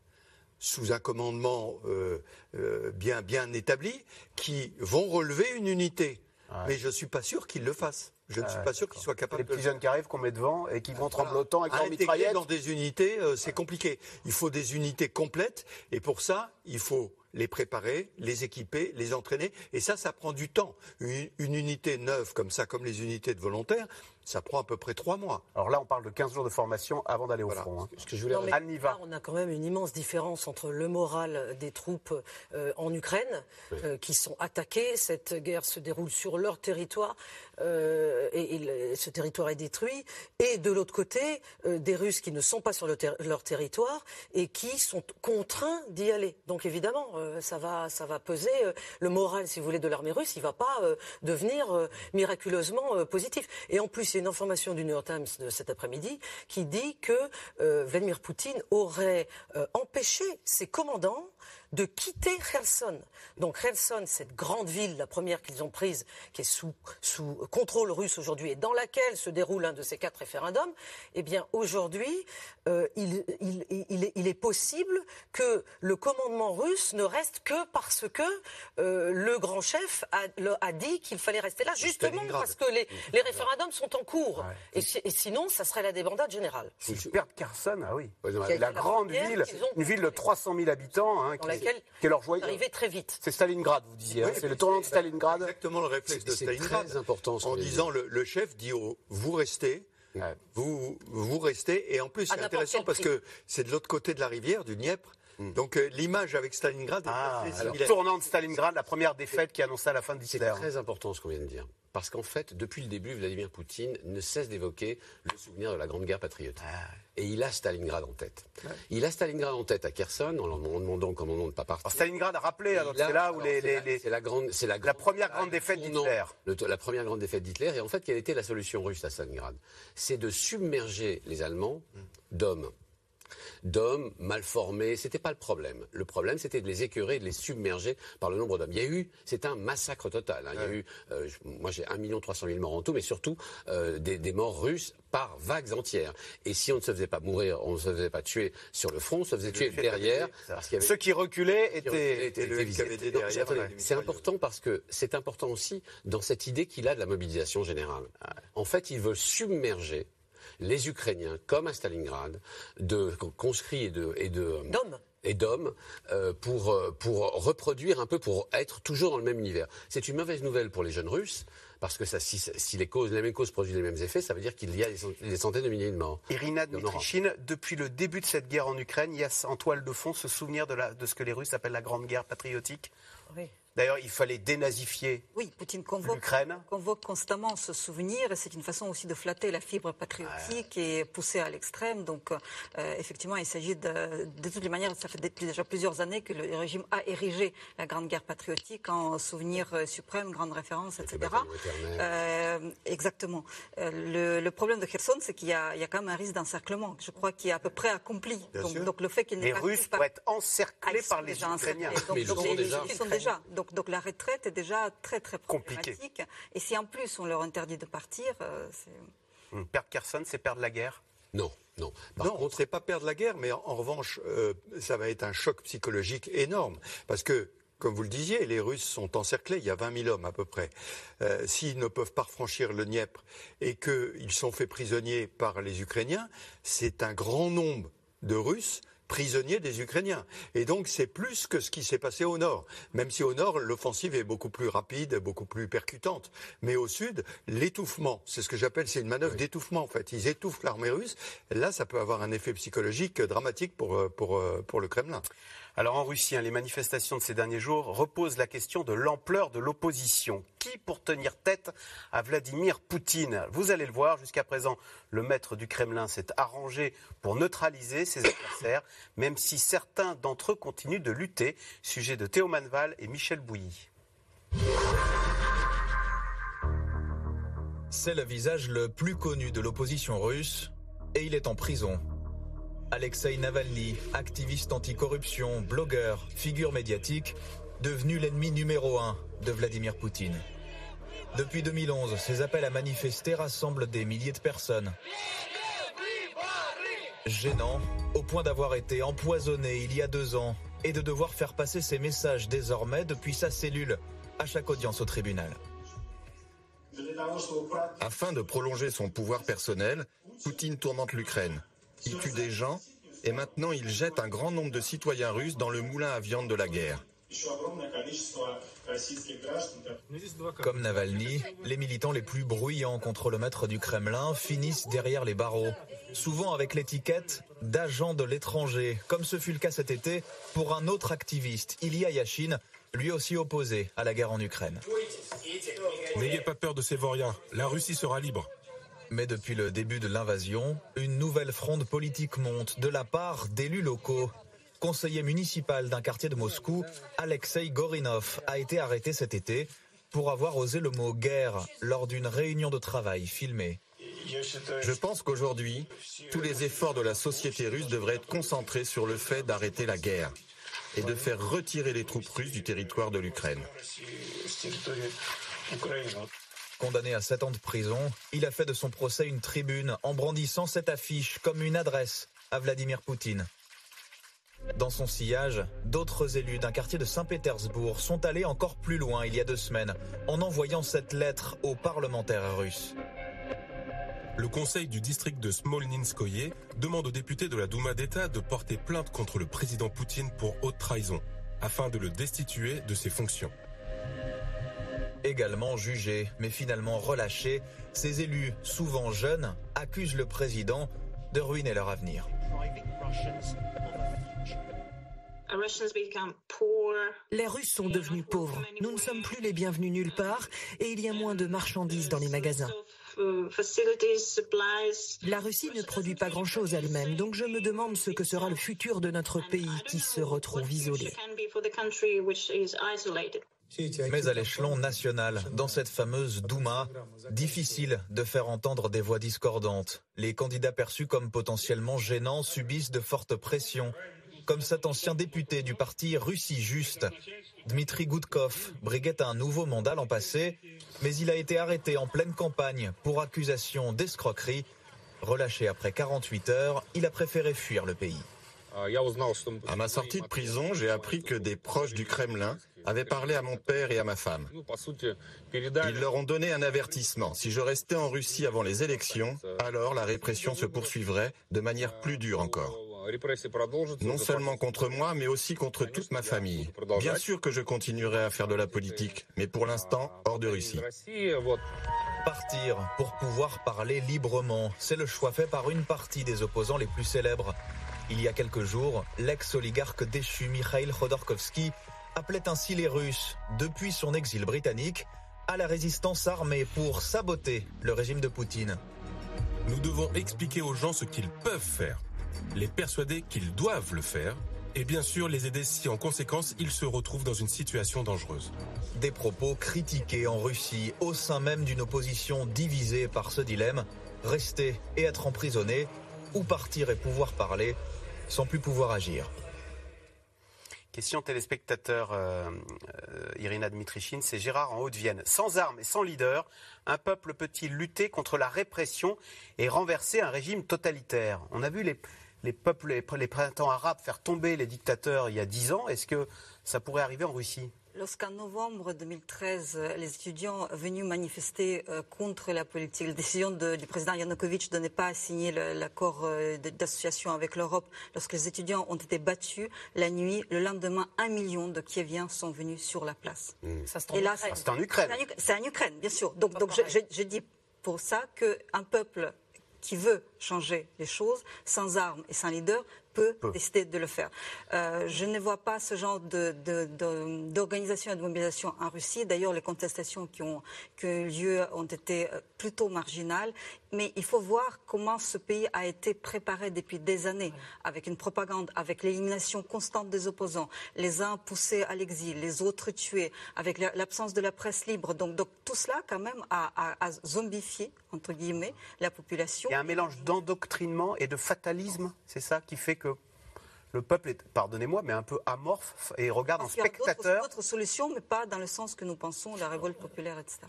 sous un commandement euh, euh, bien, bien établi, qui vont relever une unité. Mais je ne suis pas sûr qu'ils le fassent. Je ne suis pas sûr qu'ils soient capables de. Les petits jeunes qui arrivent, qu'on met devant et qui vont tremblotant avec leur mitraillette. dans des unités, euh, c'est compliqué. Il faut des unités complètes et pour ça, il faut les préparer, les équiper, les entraîner. Et ça, ça prend du temps. Une, une unité neuve comme ça, comme les unités de volontaires, ça prend à peu près trois mois. Alors là, on parle de 15 jours de formation avant d'aller au front. hein. Ce que je voulais Non, mais Anne y va. là, on a quand même une immense différence entre le moral des troupes euh, en Ukraine, euh, qui sont attaquées. Cette guerre se déroule sur leur territoire euh, et, et le- ce territoire est détruit. Et de l'autre côté, euh, des Russes qui ne sont pas sur le ter- leur territoire et qui sont contraints d'y aller. Donc évidemment, euh, ça va, ça va peser. euh, le moral, si vous voulez, de l'armée russe, il ne va pas euh, devenir euh, miraculeusement euh, positif. Et en plus, une information du New York Times de cet après-midi qui dit que euh, Vladimir Poutine aurait euh, empêché ses commandants de quitter Kherson. Donc Kherson, cette grande ville, la première qu'ils ont prise, qui est sous, sous contrôle russe aujourd'hui et dans laquelle se déroule un de ces quatre référendums, eh bien aujourd'hui, euh, il, il- il est, il est possible que le commandement russe ne reste que parce que euh, le grand chef a, le- a dit qu'il fallait rester là, justement parce que les, les référendums sont en cours. Et, si- et sinon, ça serait la débandade générale. S'ils perdent Kherson, ah oui. Ouais, la la grande ville, une ville de 300 000 habitants, hein, Dans qui, laquelle qui est leur joyeux. arrivé très vite. C'est Stalingrad, vous disiez. hein, c'est le tournant de c'est Stalingrad. Exactement le réflexe de Stalingrad. très important, ce En disant, le, le chef dit au- vous restez, Ouais. vous, vous restez. Et en plus, c'est intéressant parce prix. que c'est de l'autre côté de la rivière, du Dniepr. Donc euh, l'image avec Stalingrad est Ah, alors, tournant de Stalingrad, la première défaite qui annonça la fin C'est d'Hitler. très important ce qu'on vient de dire. Parce qu'en fait, depuis le début, Vladimir Poutine ne cesse d'évoquer le souvenir de la Grande Guerre patriotique. Ah. Et il a Stalingrad en tête. Il a Stalingrad en tête à Kherson, en leur demandant comment on ne pas partir. Alors, Stalingrad a rappelé, a- c'est là où les, c'est les- la- les- c'est la grande, c'est la, la première grande défaite d'Hitler. le- la première grande défaite d'Hitler. Et en fait, quelle était la solution russe à Stalingrad? C'est de submerger les Allemands d'hommes. D'hommes mal formés, c'était pas le problème. Le problème, c'était de les écœurer, de les submerger par le nombre d'hommes. Il y a eu, c'est un massacre total. hein. Il y a eu, euh, moi j'ai 1 300 000 morts en tout, mais surtout euh, des, des morts russes par vagues entières. Et si on ne se faisait pas mourir, on ne se faisait pas tuer sur le front, on se faisait tuer derrière. Parce avait- Ceux qui reculaient étaient. C'est important parce que c'est important aussi dans cette idée qu'il a de la mobilisation générale. En fait, il veut submerger les Ukrainiens, comme à Stalingrad, de conscrits et de et de D'hommes. et d'hommes euh, pour euh, pour reproduire un peu pour être toujours dans le même univers. C'est une mauvaise nouvelle pour les jeunes Russes parce que ça, si, si les causes les mêmes causes produisent les mêmes effets, ça veut dire qu'il y a des, cent- des centaines de milliers de morts. Irina. Dmitrichine, depuis le début de cette guerre en Ukraine, il y a en toile de fond ce souvenir de, la- de ce que les Russes appellent la Grande Guerre patriotique. Oui. D'ailleurs, il fallait dénazifier Oui, Poutine convoque, l'Ukraine. convoque constamment ce souvenir et c'est une façon aussi de flatter la fibre patriotique et pousser à l'extrême. Donc, euh, effectivement, il s'agit de, de toutes les manières, ça fait dé- déjà plusieurs années que le régime a érigé la Grande Guerre patriotique en souvenir euh, suprême, grande référence, etc. Euh, exactement. Euh, le, le problème de Kherson, c'est qu'il y, a il y a quand même un risque d'encerclement, je crois, qui est à peu près accompli. Donc, le fait qu'il n'ait Les pas Russes pourraient être encerclés ah, par les Ukrainiens. encerclés. Donc, Mais ils donc sont les- déjà. ils sont déjà. Donc, donc la retraite est déjà très très Compliqué. problématique. Et si en plus on leur interdit de partir, euh, c'est Hum, Perdre Kherson, c'est perdre la guerre? Non, non. Par non, on ne contre, serait pas perdre la guerre, mais en, en revanche, euh, ça va être un choc psychologique énorme. Parce que, comme vous le disiez, les Russes sont encerclés, il y a 20 000 hommes à peu près. Euh, S'ils ne peuvent pas franchir le Dniepr et qu'ils sont faits prisonniers par les Ukrainiens, c'est un grand nombre de Russes prisonniers des Ukrainiens. Et donc c'est plus que ce qui s'est passé au nord. Même si au nord, l'offensive est beaucoup plus rapide, beaucoup plus percutante. Mais au sud, l'étouffement, c'est ce que j'appelle, c'est une manœuvre d'étouffement en fait. Ils étouffent l'armée russe. Là, ça peut avoir un effet psychologique dramatique pour, euh, pour, euh, pour le Kremlin. Alors en Russie, hein, les manifestations de ces derniers jours reposent la question de l'ampleur de l'opposition. Qui pour tenir tête à Vladimir Poutine? Vous allez le voir, jusqu'à présent, le maître du Kremlin s'est arrangé pour neutraliser ses adversaires, même si certains d'entre eux continuent de lutter. Sujet de Théo Manval et Michel Bouilly. C'est le visage le plus connu de l'opposition russe et il est en prison. Alexei Navalny, activiste anticorruption, blogueur, figure médiatique, devenu l'ennemi numéro un de Vladimir Poutine. Depuis 2011, ses appels à manifester rassemblent des milliers de personnes. Gênant, au point d'avoir été empoisonné il y a deux ans et de devoir faire passer ses messages désormais depuis sa cellule à chaque audience au tribunal. Afin de prolonger son pouvoir personnel, Poutine tourmente l'Ukraine. Il tue des gens et maintenant il jette un grand nombre de citoyens russes dans le moulin à viande de la guerre. Comme Navalny, les militants les plus bruyants contre le maître du Kremlin finissent derrière les barreaux, souvent avec l'étiquette d'agent de l'étranger, comme ce fut le cas cet été pour un autre activiste, Ilya Yashin, lui aussi opposé à la guerre en Ukraine. N'ayez pas peur de ces vauriens, la Russie sera libre. Mais depuis le début de l'invasion, une nouvelle fronde politique monte de la part d'élus locaux. Conseiller municipal d'un quartier de Moscou, Alexei Gorinov a été arrêté cet été pour avoir osé le mot guerre lors d'une réunion de travail filmée. Je pense qu'aujourd'hui, tous les efforts de la société russe devraient être concentrés sur le fait d'arrêter la guerre et de faire retirer les troupes russes du territoire de l'Ukraine. Condamné à 7 ans de prison, il a fait de son procès une tribune en brandissant cette affiche comme une adresse à Vladimir Poutine. Dans son sillage, d'autres élus d'un quartier de Saint-Pétersbourg sont allés encore plus loin il y a deux semaines en envoyant cette lettre aux parlementaires russes. Le conseil du district de Smolninskoye demande aux députés de la Douma d'État de porter plainte contre le président Poutine pour haute trahison, afin de le destituer de ses fonctions. Également jugés, mais finalement relâchés, ces élus, souvent jeunes, accusent le président de ruiner leur avenir. Les Russes sont devenus pauvres. Nous ne sommes plus les bienvenus nulle part et il y a moins de marchandises dans les magasins. La Russie ne produit pas grand-chose elle-même, donc je me demande ce que sera le futur de notre pays qui se retrouve isolé. Mais à l'échelon national, dans cette fameuse Douma, difficile de faire entendre des voix discordantes. Les candidats perçus comme potentiellement gênants subissent de fortes pressions, comme cet ancien député du parti Russie Juste. Dmitri Goudkov briguait un nouveau mandat l'an passé, mais il a été arrêté en pleine campagne pour accusation d'escroquerie. Relâché après 48 heures, il a préféré fuir le pays. À ma sortie de prison, j'ai appris que des proches du Kremlin avaient parlé à mon père et à ma femme. Ils leur ont donné un avertissement. Si je restais en Russie avant les élections, alors la répression se poursuivrait de manière plus dure encore. Non seulement contre moi, mais aussi contre toute ma famille. Bien sûr que je continuerai à faire de la politique, mais pour l'instant, hors de Russie. Partir pour pouvoir parler librement, c'est le choix fait par une partie des opposants les plus célèbres. Il y a quelques jours, l'ex-oligarque déchu Mikhail Khodorkovsky appelait ainsi les Russes, depuis son exil britannique, à la résistance armée pour saboter le régime de Poutine. Nous devons expliquer aux gens ce qu'ils peuvent faire, les persuader qu'ils doivent le faire, et bien sûr les aider si en conséquence ils se retrouvent dans une situation dangereuse. Des propos critiqués en Russie au sein même d'une opposition divisée par ce dilemme, rester et être emprisonné, ou partir et pouvoir parler, sans plus pouvoir agir. Question téléspectateur euh, euh, Irina Dmitrichine, c'est Gérard en Haute-Vienne. Sans armes et sans leader, un peuple peut-il lutter contre la répression et renverser un régime totalitaire? On a vu les, les peuples, les, les printemps arabes faire tomber les dictateurs il y a dix ans. Est-ce que ça pourrait arriver en Russie? Lorsqu'en novembre 2013, les étudiants venus manifester euh, contre la politique, la décision de, du président Yanukovych de ne pas signer l'accord euh, d'association avec l'Europe, lorsque les étudiants ont été battus la nuit, le lendemain, un million de Kieviens sont venus sur la place. Mmh. Ça, Et là, c'est en Ukraine. C'est en Ukraine, bien sûr. Donc, donc je, je, je dis pour ça qu'un peuple qui veut changer les choses, sans armes et sans leader, peut, peut. décider de le faire. Euh, je ne vois pas ce genre d'organisation et de mobilisation en Russie. D'ailleurs, les contestations qui ont, qui ont eu lieu ont été plutôt marginales. Mais il faut voir comment ce pays a été préparé depuis des années, avec une propagande, avec l'élimination constante des opposants, les uns poussés à l'exil, les autres tués, avec l'absence de la presse libre. Donc, donc tout cela, quand même, a, a, a, zombifié, entre guillemets, la population. Il y a un mélange d'endoctrinement et de fatalisme, c'est ça qui fait que le peuple est, pardonnez-moi, mais un peu amorphe et regarde en spectateur. d'autres solutions, mais pas dans le sens que nous pensons, la révolte populaire, etc.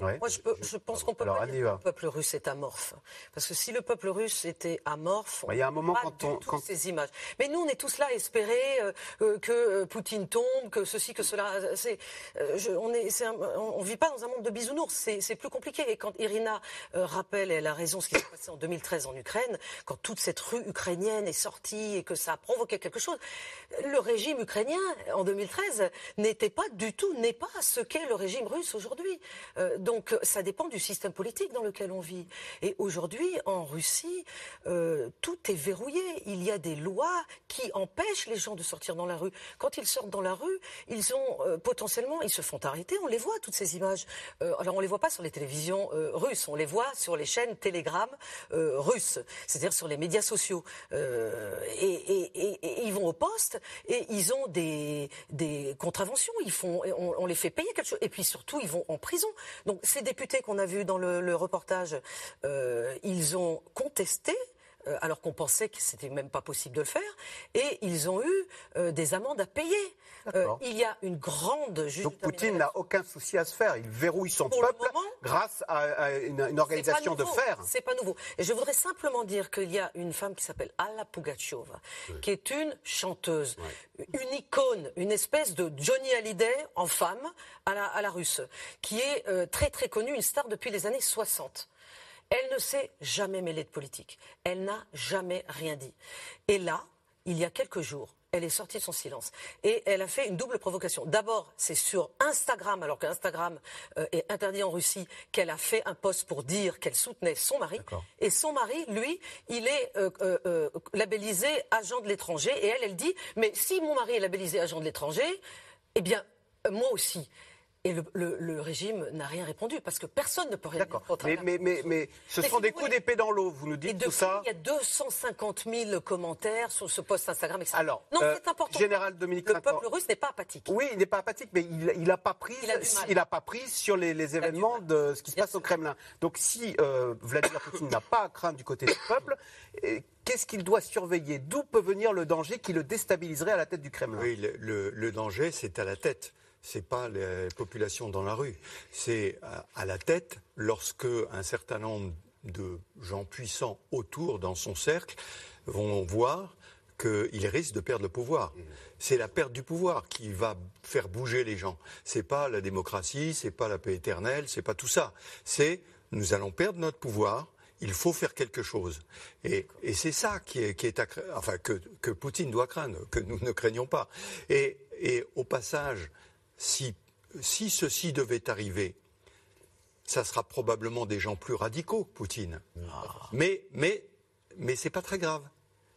Moi, je, peux- je pense qu'on peut Alors, pas dire que le peuple russe est amorphe. Parce que si le peuple russe était amorphe, on Bah, il y a un moment quand on- quand- ces images. Mais nous, on est tous là à espérer euh, euh, que euh, Poutine tombe, que ceci, que cela. C'est, euh, je- on est, un- on, on vit pas dans un monde de bisounours. C'est, plus compliqué. Et quand Irina rappelle, elle a raison, ce qui s'est passé en 2013 en Ukraine, quand toute cette rue ukrainienne est sortie et que ça a provoqué quelque chose, le régime ukrainien en 2013 n'était pas du tout, n'est pas ce qu'est le régime russe aujourd'hui. Euh, donc ça dépend du système politique dans lequel on vit. Et aujourd'hui, en Russie, euh, tout est verrouillé. Il y a des lois qui empêchent les gens de sortir dans la rue. Quand ils sortent dans la rue, ils ont euh, potentiellement, ils se font arrêter. On les voit toutes ces images. Alors on les voit pas sur les télévisions russes, on les voit sur les chaînes Telegram russes, c'est-à-dire sur les médias sociaux. Et, ils vont au poste et ils ont des, contraventions. Ils font, on, on les fait payer quelque chose. Et puis surtout, ils vont en prison. Donc ces députés qu'on a vus dans le, reportage, euh, ils ont contesté euh, alors qu'on pensait que c'était même pas possible de le faire, et ils ont eu euh, des amendes à payer. Euh, il y a une grande juge Donc Poutine n'a aucun souci à se faire. Il verrouille son peuple grâce à, à une, une organisation de fer. C'est pas nouveau. Et je voudrais simplement dire qu'il y a une femme qui s'appelle Alla Pugacheva, qui est une chanteuse, une icône, une espèce de Johnny Hallyday en femme à la, à la russe, qui est euh, très très connue, une star depuis les années 60. Elle ne s'est jamais mêlée de politique. Elle n'a jamais rien dit. Et là, il y a quelques jours, elle est sortie de son silence. Et elle a fait une double provocation. D'abord, c'est sur Instagram, alors qu'Instagram euh, est interdit en Russie, qu'elle a fait un post pour dire qu'elle soutenait son mari. Et son mari, lui, il est euh, euh, euh, labellisé agent de l'étranger. Et elle, elle dit, mais si mon mari est labellisé agent de l'étranger, eh bien, moi aussi. Et le, le- le régime n'a rien répondu parce que personne ne peut rien contre Mais, un mais, mais, mais ce Mais sont si des coups voulez- d'épée dans l'eau. Vous nous dites tout ça. il y a 250 000 commentaires sur ce post Instagram, etc. Alors, non, euh, c'est important. Général Dominique Le peuple russe n'est pas apathique. Oui, il n'est pas apathique, mais il n'a pas pris, Il a du mal. il a pas pris sur les, les événements de ce qui se passe au Kremlin. Donc, si euh, Vladimir Poutine n'a pas à craindre du côté du peuple, eh, qu'est-ce qu'il doit surveiller? D'où peut venir le danger qui le déstabiliserait à la tête du Kremlin? Oui, le, le- le danger, c'est à la tête. C'est pas les populations dans la rue. C'est à, à la tête lorsque un certain nombre de gens puissants autour, dans son cercle, vont voir qu'il risque de perdre le pouvoir. C'est la perte du pouvoir qui va faire bouger les gens. C'est pas la démocratie, c'est pas la paix éternelle, c'est pas tout ça. C'est nous allons perdre notre pouvoir. Il faut faire quelque chose. Et, et c'est ça qui est, qui est à cra- enfin, que, que Poutine doit craindre, que nous ne craignons pas. Et, et au passage, si, si ceci devait arriver, ça sera probablement des gens plus radicaux que Poutine. Mais, mais, mais c'est pas très grave.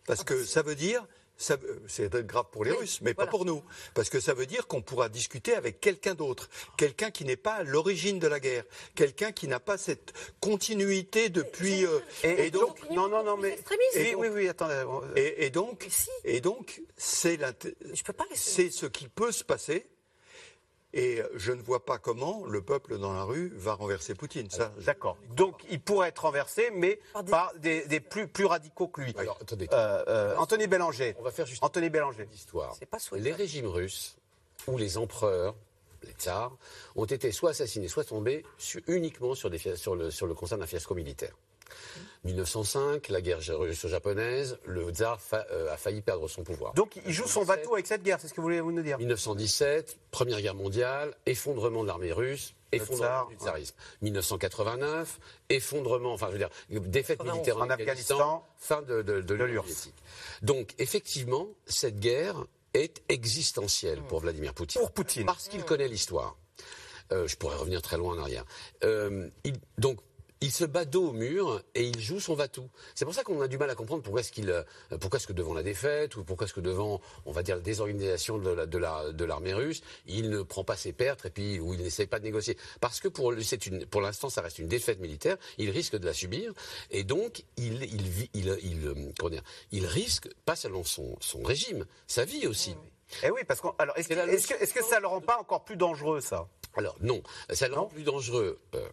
Parce que ça veut dire, c'est grave pour les Oui, Russes, mais voilà. pas pour nous. Parce que ça veut dire qu'on pourra discuter avec quelqu'un d'autre. Quelqu'un qui n'est pas à l'origine de la guerre. Quelqu'un qui n'a pas cette continuité depuis. euh, Et, donc, non, non, non, mais. et Oui, oui, oui, attendez. et, et donc, et donc, c'est ce qui peut se passer. Et je ne vois pas comment le peuple dans la rue va renverser Poutine. Ça, D'accord. Donc, il pourrait être renversé, mais par des, des plus, plus radicaux que lui. Alors, attendez. Euh, euh, Anthony Bélanger. On va faire juste Anthony Bélanger. Histoire. pas Les régimes russes ou les empereurs, les tsars, ont été soit assassinés, soit tombés sur- uniquement sur, des, sur, le, sur le constat d'un fiasco militaire. 1905, la guerre russo-japonaise, le tsar fa- euh, a failli perdre son pouvoir. Donc, il joue son bateau avec cette guerre, c'est ce que vous voulez nous dire? 1917, Première Guerre mondiale, effondrement de l'armée russe, effondrement tsar, du tsarisme. 1989, effondrement, enfin je veux dire, défaite 91. militaire en, En Afghanistan, fin de, de, de l'Union soviétique. Donc effectivement, cette guerre est existentielle pour Vladimir Poutine. Pour Poutine. Parce qu'il connaît l'histoire. Euh, je pourrais revenir très loin en arrière. Euh, il- donc, il se bat dos au mur et il joue son va-tout. C'est pour ça qu'on a du mal à comprendre pourquoi est-ce qu'il, euh, pourquoi est-ce que devant la défaite ou pourquoi est-ce que devant, on va dire, la désorganisation de, la, de, la- de l'armée russe, il ne prend pas ses pertes et puis ou il n'essaie pas de négocier. Parce que pour c'est une, pour l'instant, ça reste une défaite militaire. Il risque de la subir et donc il, il, il, il, euh, il risque pas seulement son, son régime, sa vie aussi. Eh oui, parce qu'on. Alors, est-ce que, est-ce que, est-ce que ça ne le rend pas encore plus dangereux, ça? Alors non, ça le rend plus dangereux. euh,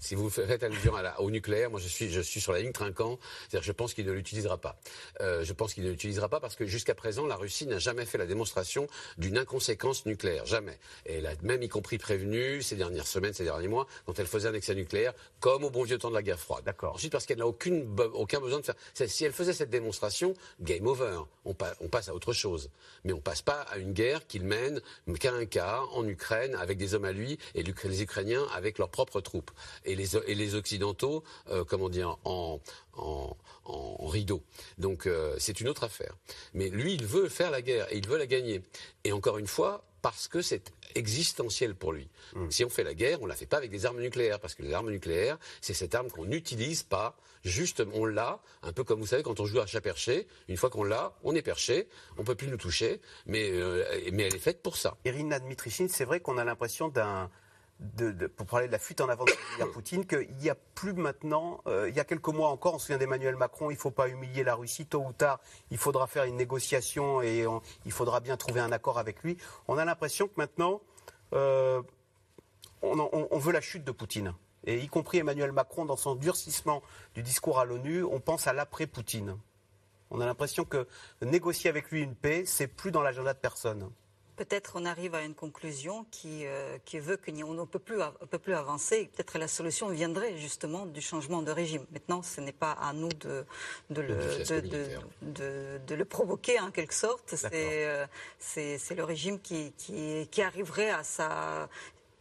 Si vous faites allusion au nucléaire, moi je suis, je suis sur la ligne trinquant, c'est-à-dire je pense qu'il ne l'utilisera pas. Euh, je pense qu'il ne l'utilisera pas parce que jusqu'à présent, la Russie n'a jamais fait la démonstration d'une inconséquence nucléaire, jamais. Et elle a même y compris prévenu ces dernières semaines, ces derniers mois, quand elle faisait un excès nucléaire, comme au bon vieux temps de la guerre froide. D'accord. Ensuite, parce qu'elle n'a aucune, aucun besoin de faire. Si elle faisait cette démonstration, game over. On, on passe à autre chose. Mais on passe pas à une guerre qu'il mène qu'à un cas en Ukraine avec des hommes à lui et les Ukrainiens avec leurs propres troupes et les, et les Occidentaux, euh, comment dire, en, en, en rideau. Donc euh, c'est une autre affaire. Mais lui, il veut faire la guerre et il veut la gagner. Et encore une fois, parce que c'est existentiel pour lui. Hmm. Si on fait la guerre, on ne la fait pas avec des armes nucléaires, parce que les armes nucléaires, c'est cette arme qu'on n'utilise pas, juste on l'a, un peu comme vous savez quand on joue à chat perché, une fois qu'on l'a, on est perché, on peut plus nous toucher, mais, euh, mais elle est faite pour ça. Irina Dmitrichine, c'est vrai qu'on a l'impression d'un pour parler de la fuite en avant de Vladimir Poutine, qu'il n'y a plus maintenant, euh, il y a quelques mois encore, on se souvient d'Emmanuel Macron, il ne faut pas humilier la Russie, tôt ou tard, il faudra faire une négociation et il faudra bien trouver un accord avec lui. On a l'impression que maintenant, euh, on, veut la chute de Poutine. Et y compris Emmanuel Macron, dans son durcissement du discours à l'ONU, on pense à l'après-Poutine. On a l'impression que négocier avec lui une paix, c'est plus dans l'agenda de personne peut-être on arrive à une conclusion qui, euh, qui veut qu'on ne peut plus, peut plus avancer. Peut-être la solution viendrait justement du changement de régime. Maintenant, ce n'est pas à nous de, de, le, de, de, le, provoquer en quelque sorte. Euh, c'est le régime qui, qui, qui arriverait à sa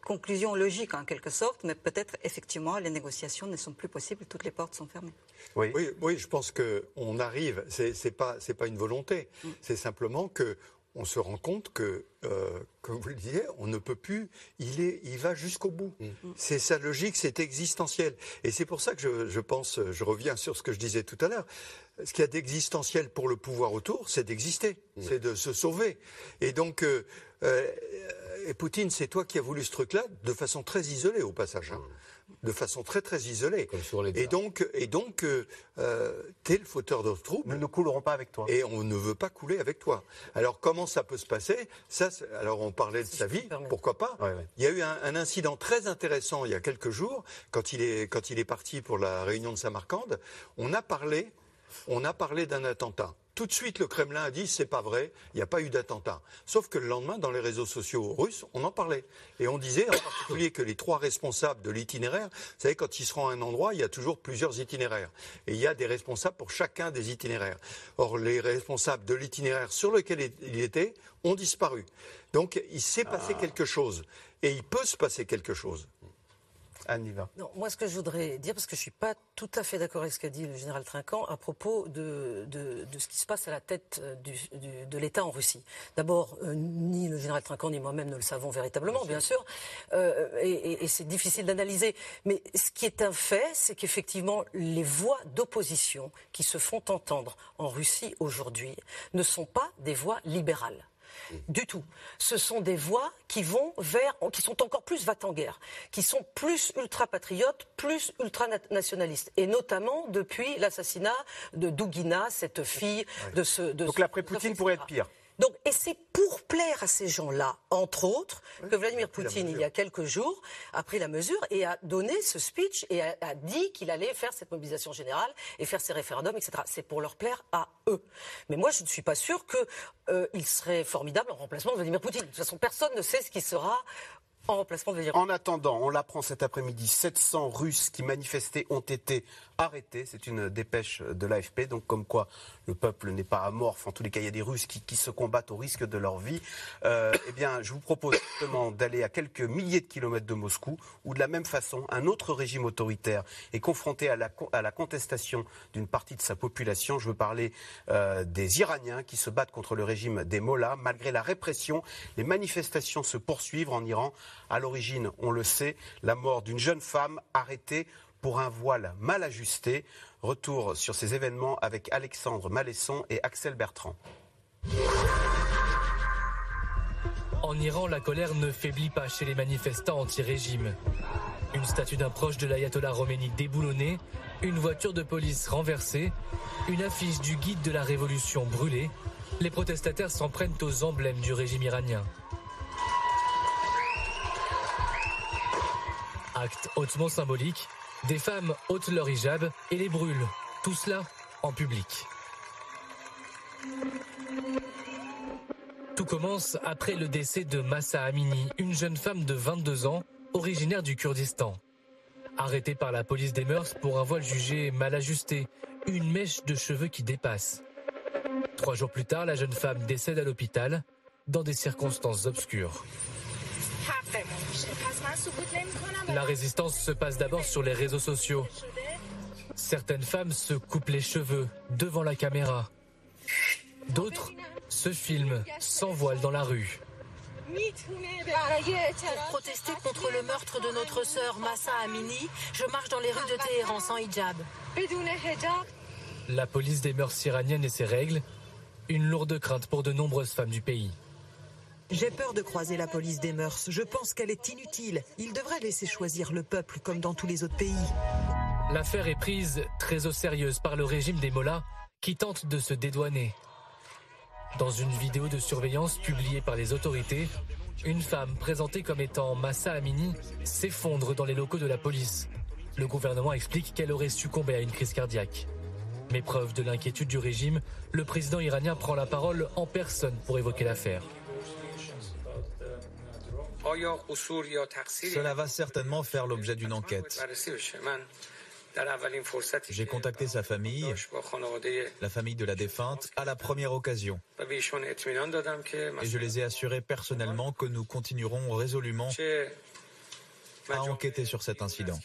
conclusion logique en quelque sorte, mais peut-être effectivement les négociations ne sont plus possibles, toutes les portes sont fermées. Oui, oui, oui je pense qu'on arrive, c'est pas, pas une volonté, mm. c'est simplement que on se rend compte que, euh, comme vous le disiez, on ne peut plus. Il, est, il va jusqu'au bout. Mm. C'est sa logique, c'est existentiel. Et c'est pour ça que je, pense, je reviens sur ce que je disais tout à l'heure. Ce qu'il y a d'existentiel pour le pouvoir autour, c'est d'exister, mm. c'est de se sauver. Et donc, euh, euh, et Poutine, c'est toi qui as voulu ce truc-là, de façon très isolée au passage. Hein. Mm de façon très très isolée. et donc, et donc euh, euh, tu es le fauteur de troubles. Nous ne coulerons pas avec toi. Et on ne veut pas couler avec toi. Alors comment ça peut se passer? Ça, alors on parlait de sa vie, pourquoi pas? Il y a eu un, incident très intéressant il y a quelques jours quand il est quand il est parti pour la réunion de Samarcande. On a parlé, on a parlé d'un attentat. Tout de suite, le Kremlin a dit c'est pas vrai, il n'y a pas eu d'attentat. Sauf que le lendemain, dans les réseaux sociaux russes, on en parlait. Et on disait en particulier que les trois responsables de l'itinéraire, vous savez, quand ils seront à un endroit, il y a toujours plusieurs itinéraires. Et il y a des responsables pour chacun des itinéraires. Or, les responsables de l'itinéraire sur lequel il était ont disparu. Donc, il s'est passé ah. quelque chose. Et il peut se passer quelque chose. Non, moi, ce que je voudrais dire, parce que je ne suis pas tout à fait d'accord avec ce qu'a dit le général Trinquant à propos de, de, ce qui se passe à la tête euh, du, de l'État en Russie. D'abord, euh, ni le général Trinquant ni moi-même ne le savons véritablement, bien sûr, euh, et, et c'est difficile d'analyser. Mais ce qui est un fait, c'est qu'effectivement, les voix d'opposition qui se font entendre en Russie aujourd'hui ne sont pas des voix libérales du tout. Ce sont des voix qui vont vers, qui sont encore plus va-t-en-guerre, qui sont plus ultra-patriotes, plus ultra-nationalistes, et notamment depuis l'assassinat de Dougina, cette fille de ce. De Donc l'après-Poutine pourrait être pire. Donc, et c'est pour plaire à ces gens-là, entre autres, que Vladimir Poutine, il y a quelques jours, a pris la mesure et a donné ce speech et a, dit qu'il allait faire cette mobilisation générale et faire ces référendums, etc. C'est pour leur plaire à eux. Mais moi, je ne suis pas sûr qu'il euh, serait formidable en remplacement de Vladimir Poutine. De toute façon, personne ne sait ce qui sera en remplacement de Vladimir En attendant, on l'apprend cet après-midi, 700 Russes qui manifestaient ont été arrêtés. C'est une dépêche de l'AFP. Donc, comme quoi le peuple n'est pas amorphe. En tous les cas, il y a des Russes qui, se combattent au risque de leur vie. Euh, eh bien, je vous propose justement d'aller à quelques milliers de kilomètres de Moscou, où de la même façon, un autre régime autoritaire est confronté à la, à la contestation d'une partie de sa population. Je veux parler euh, des Iraniens qui se battent contre le régime des Mollahs. Malgré la répression, les manifestations se poursuivent en Iran. À l'origine, on le sait, la mort d'une jeune femme arrêtée pour un voile mal ajusté. Retour sur ces événements avec Alexandre Malesson et Axel Bertrand. En Iran, la colère ne faiblit pas chez les manifestants anti-régime. Une statue d'un proche de l'ayatollah Khomeini déboulonnée, une voiture de police renversée, une affiche du guide de la révolution brûlée. Les protestataires s'en prennent aux emblèmes du régime iranien. Acte hautement symbolique, des femmes ôtent leur hijab et les brûlent, tout cela en public. Tout commence après le décès de Massa Amini, une jeune femme de 22 ans, originaire du Kurdistan. Arrêtée par la police des mœurs pour un voile jugé mal ajusté, une mèche de cheveux qui dépasse. Trois jours plus tard, la jeune femme décède à l'hôpital dans des circonstances obscures. La résistance se passe d'abord sur les réseaux sociaux. Certaines femmes se coupent les cheveux devant la caméra. D'autres se filment sans voile dans la rue. Pour protester contre le meurtre de notre sœur Massa Amini, je marche dans les rues de Téhéran sans hijab. La police des mœurs iraniennes et ses règles, une lourde crainte pour de nombreuses femmes du pays. J'ai peur de croiser la police des mœurs. Je pense qu'elle est inutile. Il devrait laisser choisir le peuple comme dans tous les autres pays. L'affaire est prise très au sérieux par le régime des Mollahs qui tente de se dédouaner. Dans une vidéo de surveillance publiée par les autorités, une femme présentée comme étant Massa Amini s'effondre dans les locaux de la police. Le gouvernement explique qu'elle aurait succombé à une crise cardiaque. Mais preuve de l'inquiétude du régime, le président iranien prend la parole en personne pour évoquer l'affaire. Cela va certainement faire l'objet d'une enquête. J'ai contacté sa famille, la famille de la défunte, à la première occasion. Et je les ai assurés personnellement que nous continuerons résolument à enquêter sur cet incident.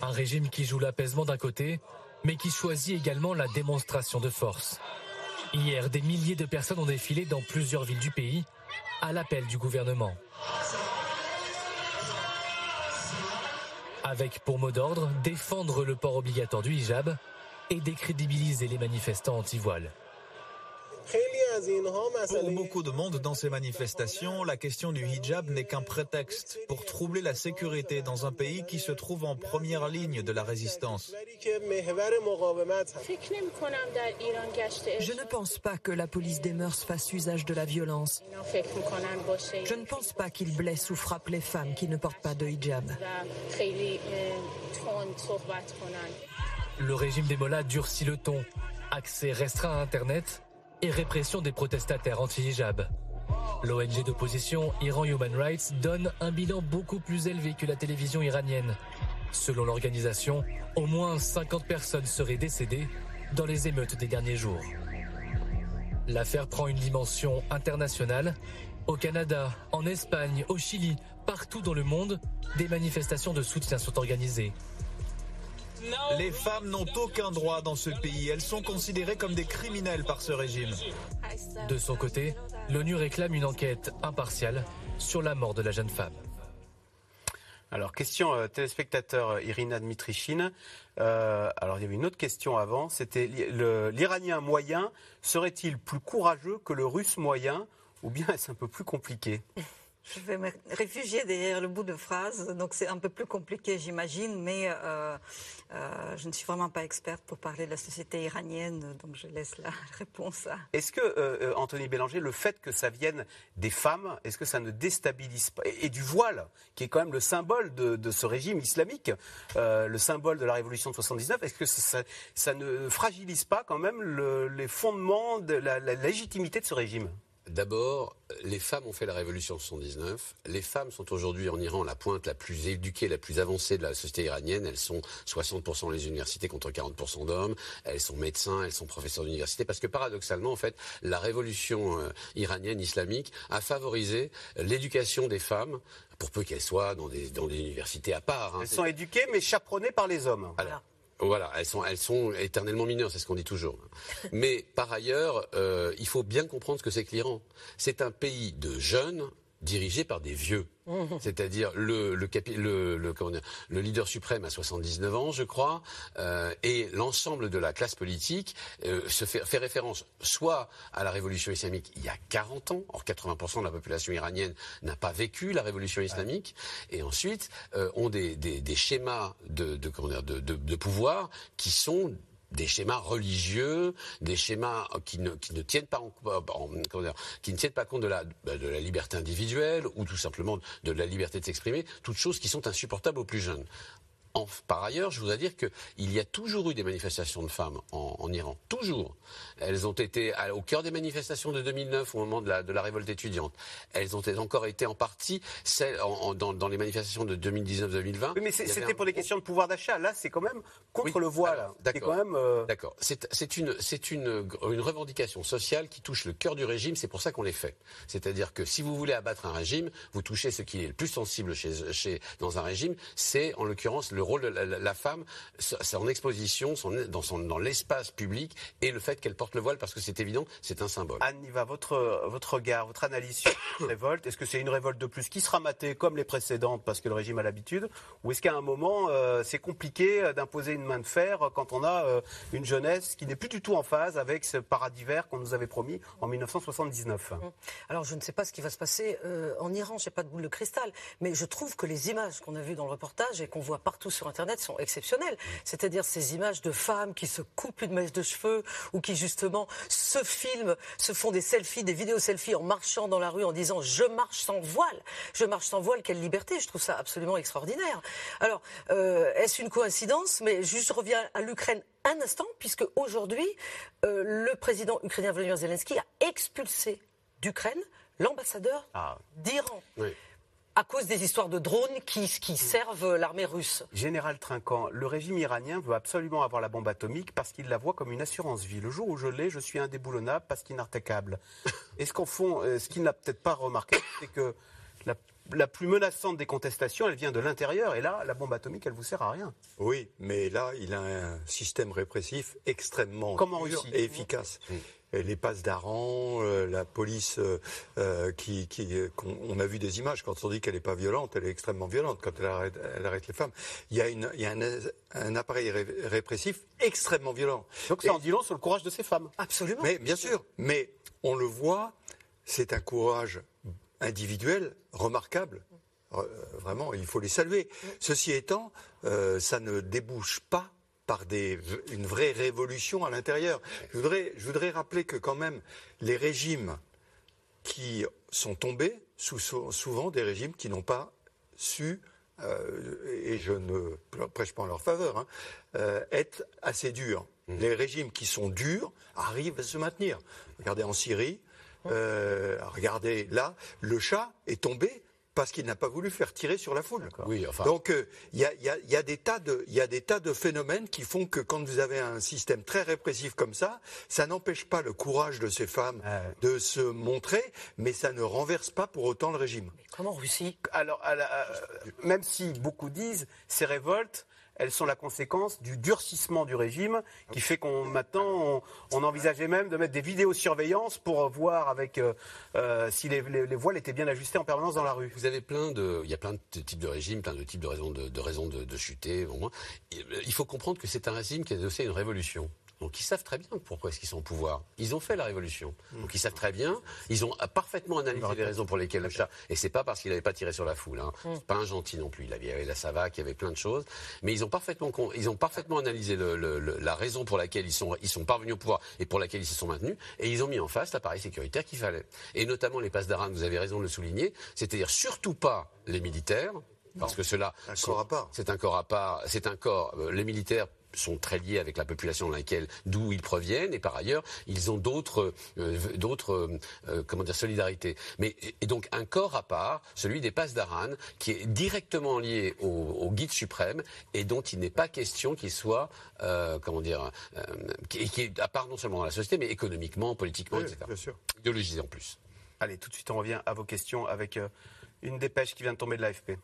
Un régime qui joue l'apaisement d'un côté, mais qui choisit également la démonstration de force. Hier, des milliers de personnes ont défilé dans plusieurs villes du pays à l'appel du gouvernement. Avec pour mot d'ordre défendre le port obligatoire du hijab et décrédibiliser les manifestants anti-voile. Pour beaucoup de monde dans ces manifestations, la question du hijab n'est qu'un prétexte pour troubler la sécurité dans un pays qui se trouve en première ligne de la résistance. Je ne pense pas que la police des mœurs fasse usage de la violence. Je ne pense pas qu'il blesse ou frappe les femmes qui ne portent pas de hijab. Le régime des Mollahs durcit le ton. Accès restreint à Internet et répression des protestataires anti-hijab. L'ONG d'opposition Iran Human Rights donne un bilan beaucoup plus élevé que la télévision iranienne. Selon l'organisation, au moins 50 personnes seraient décédées dans les émeutes des derniers jours. L'affaire prend une dimension internationale. Au Canada, en Espagne, au Chili, partout dans le monde, des manifestations de soutien sont organisées. Les femmes n'ont aucun droit dans ce pays. Elles sont considérées comme des criminels par ce régime. De son côté, l'ONU réclame une enquête impartiale sur la mort de la jeune femme. Alors, question euh, téléspectateur Irina Dmitrichine. Euh, alors, il y avait une autre question avant. C'était l'Iranien moyen serait-il plus courageux que le Russe moyen? Ou bien est-ce un peu plus compliqué? Je vais me réfugier derrière le bout de phrase, donc c'est un peu plus compliqué, j'imagine, mais euh, euh, je ne suis vraiment pas experte pour parler de la société iranienne, donc je laisse la réponse à. Est-ce que, euh, Anthony Bélanger, le fait que ça vienne des femmes, est-ce que ça ne déstabilise pas Et, du voile, qui est quand même le symbole de, ce régime islamique, le symbole de la révolution de 79, est-ce que ça, ne fragilise pas quand même les fondements de la légitimité de ce régime? D'abord, les femmes ont fait la révolution en 79. Les femmes sont aujourd'hui en Iran la pointe la plus éduquée, la plus avancée de la société iranienne. Elles sont 60% les universités contre 40% d'hommes. Elles sont médecins, elles sont professeurs d'université. Parce que paradoxalement, en fait, la révolution euh, iranienne islamique a favorisé l'éducation des femmes pour peu qu'elles soient dans des, dans des universités à part. Hein. Elles sont éduquées mais chaperonnées par les hommes. Voilà, elles sont, elles sont éternellement mineures, c'est ce qu'on dit toujours. Mais par ailleurs, euh, il faut bien comprendre ce que c'est que l'Iran. C'est un pays de jeunes dirigé par des vieux. Mmh. C'est-à-dire le, le, le, le, leader suprême à 79 ans, je crois, euh, et l'ensemble de la classe politique euh, se fait, fait, référence soit à la révolution islamique il y a 40 ans, or 80% de la population iranienne n'a pas vécu la révolution islamique, et ensuite euh, ont des, des, des, schémas de, de, de, de pouvoir qui sont des schémas religieux, des schémas qui ne, tiennent pas compte la, de la liberté individuelle ou tout simplement de la liberté de s'exprimer, toutes choses qui sont insupportables aux plus jeunes par ailleurs, je voudrais dire qu'il y a toujours eu des manifestations de femmes en, Iran. Toujours. Elles ont été au cœur des manifestations de 2009 au moment de la, révolte étudiante. Elles ont encore été en partie celles, dans, les manifestations de 2019-2020. Oui, mais c'était pour les questions de pouvoir d'achat. Là, c'est quand même contre le voile. D'accord. Euh, D'accord. C'est une, une, une revendication sociale qui touche le cœur du régime. C'est pour ça qu'on les fait. C'est-à-dire que si vous voulez abattre un régime, vous touchez ce qui est le plus sensible chez, chez, dans un régime. C'est en l'occurrence le le rôle de la, femme, son exposition, son, dans, son, dans l'espace public et le fait qu'elle porte le voile, parce que c'est évident, c'est un symbole. Anne va votre, votre regard, votre analyse sur cette révolte, est-ce que c'est une révolte de plus qui sera matée comme les précédentes parce que le régime a l'habitude, ou est-ce qu'à un moment, euh, c'est compliqué euh, d'imposer une main de fer quand on a euh, une jeunesse qui n'est plus du tout en phase avec ce paradis vert qu'on nous avait promis en 1979 Alors, je ne sais pas ce qui va se passer en Iran, je n'ai pas de boule de cristal, mais je trouve que les images qu'on a vues dans le reportage et qu'on voit partout sur Internet sont exceptionnelles. C'est-à-dire ces images de femmes qui se coupent une mèche de cheveux ou qui justement se filment, se font des selfies, des vidéos selfies en marchant dans la rue en disant je marche sans voile, je marche sans voile, quelle liberté. Je trouve ça absolument extraordinaire. Alors, euh, est-ce une coïncidence? Mais juste je reviens à l'Ukraine un instant, puisque aujourd'hui, euh, le président ukrainien Volodymyr Zelensky a expulsé d'Ukraine l'ambassadeur ah. d'Iran. Oui à cause des histoires de drones qui, qui servent l'armée russe. Général Trinquant, le régime iranien veut absolument avoir la bombe atomique parce qu'il la voit comme une assurance vie. Le jour où je l'ai, je suis indéboulonnable parce qu'inattaquable. Est-ce qu'en fond, euh, ce qu'il n'a peut-être pas remarqué, c'est que la, la, plus menaçante des contestations, elle vient de l'intérieur. Et là, la bombe atomique, elle vous sert à rien. Oui, mais là, il a un système répressif extrêmement et efficace. Les passes d'Aran, euh, la police euh, euh, qui, on, a vu des images quand on dit qu'elle n'est pas violente, elle est extrêmement violente quand elle arrête, elle arrête les femmes. Il y a, une, il y a un, appareil répressif extrêmement violent. Donc ça en dit long sur le courage de ces femmes. Absolument. Mais bien sûr, mais on le voit, c'est un courage individuel remarquable. Vraiment, il faut les saluer. Ceci étant, ça ne débouche pas par des, une vraie révolution à l'intérieur. Je voudrais, je voudrais rappeler que quand même les régimes qui sont tombés sont souvent des régimes qui n'ont pas su, euh, et je ne prêche pas en leur faveur, hein, euh, être assez durs. Mmh. Les régimes qui sont durs arrivent à se maintenir. Regardez en Syrie, euh, regardez là, le chat est tombé parce qu'il n'a pas voulu faire tirer sur la foule. Donc il euh, y, a, des tas de, phénomènes qui font que quand vous avez un système très répressif comme ça, ça n'empêche pas le courage de ces femmes ah de se montrer, mais ça ne renverse pas pour autant le régime. comment Russie Alors, même si beaucoup disent ces révoltes elles sont la conséquence du durcissement du régime qui fait qu'on maintenant on, envisageait même de mettre des vidéosurveillances pour voir avec euh, euh, si les, voiles étaient bien ajustées en permanence dans la rue. Vous avez plein de, il y a plein de types de régimes, plein de types de raisons de, raisons de, chuter. Moins, il faut comprendre que c'est un régime qui a adossé une révolution. Donc ils savent très bien pourquoi est-ce qu'ils sont au pouvoir. Ils ont fait la révolution. Donc ils savent très bien. Ils ont parfaitement analysé les raisons pour lesquelles le chat. Et c'est pas parce qu'il n'avait pas tiré sur la foule. Hein. Mm. C'est pas un gentil non plus. Il avait, avait la Sava, il y avait plein de choses. Mais ils ont parfaitement, ils ont parfaitement analysé la raison pour laquelle ils sont, ils sont parvenus au pouvoir et pour laquelle ils se sont maintenus. Et ils ont mis en face l'appareil sécuritaire qu'il fallait. Et notamment les passes d'Aran, vous avez raison de le souligner. C'est-à-dire surtout pas les militaires. Parce que cela, c'est un corps à part. C'est un corps à part. C'est un corps. Euh, les militaires sont très liés avec la population dans laquelle d'où ils proviennent et par ailleurs ils ont d'autres euh, d'autres euh, euh, comment dire solidarités. Mais et donc un corps à part celui des passes d'Aran qui est directement lié au, guide suprême et dont il n'est pas question qu'il soit comment dire qui, qui, est à part non seulement dans la société mais économiquement politiquement etc bien sûr. idéologisé en plus. Allez tout de suite on revient à vos questions avec une dépêche qui vient de tomber de l'AFP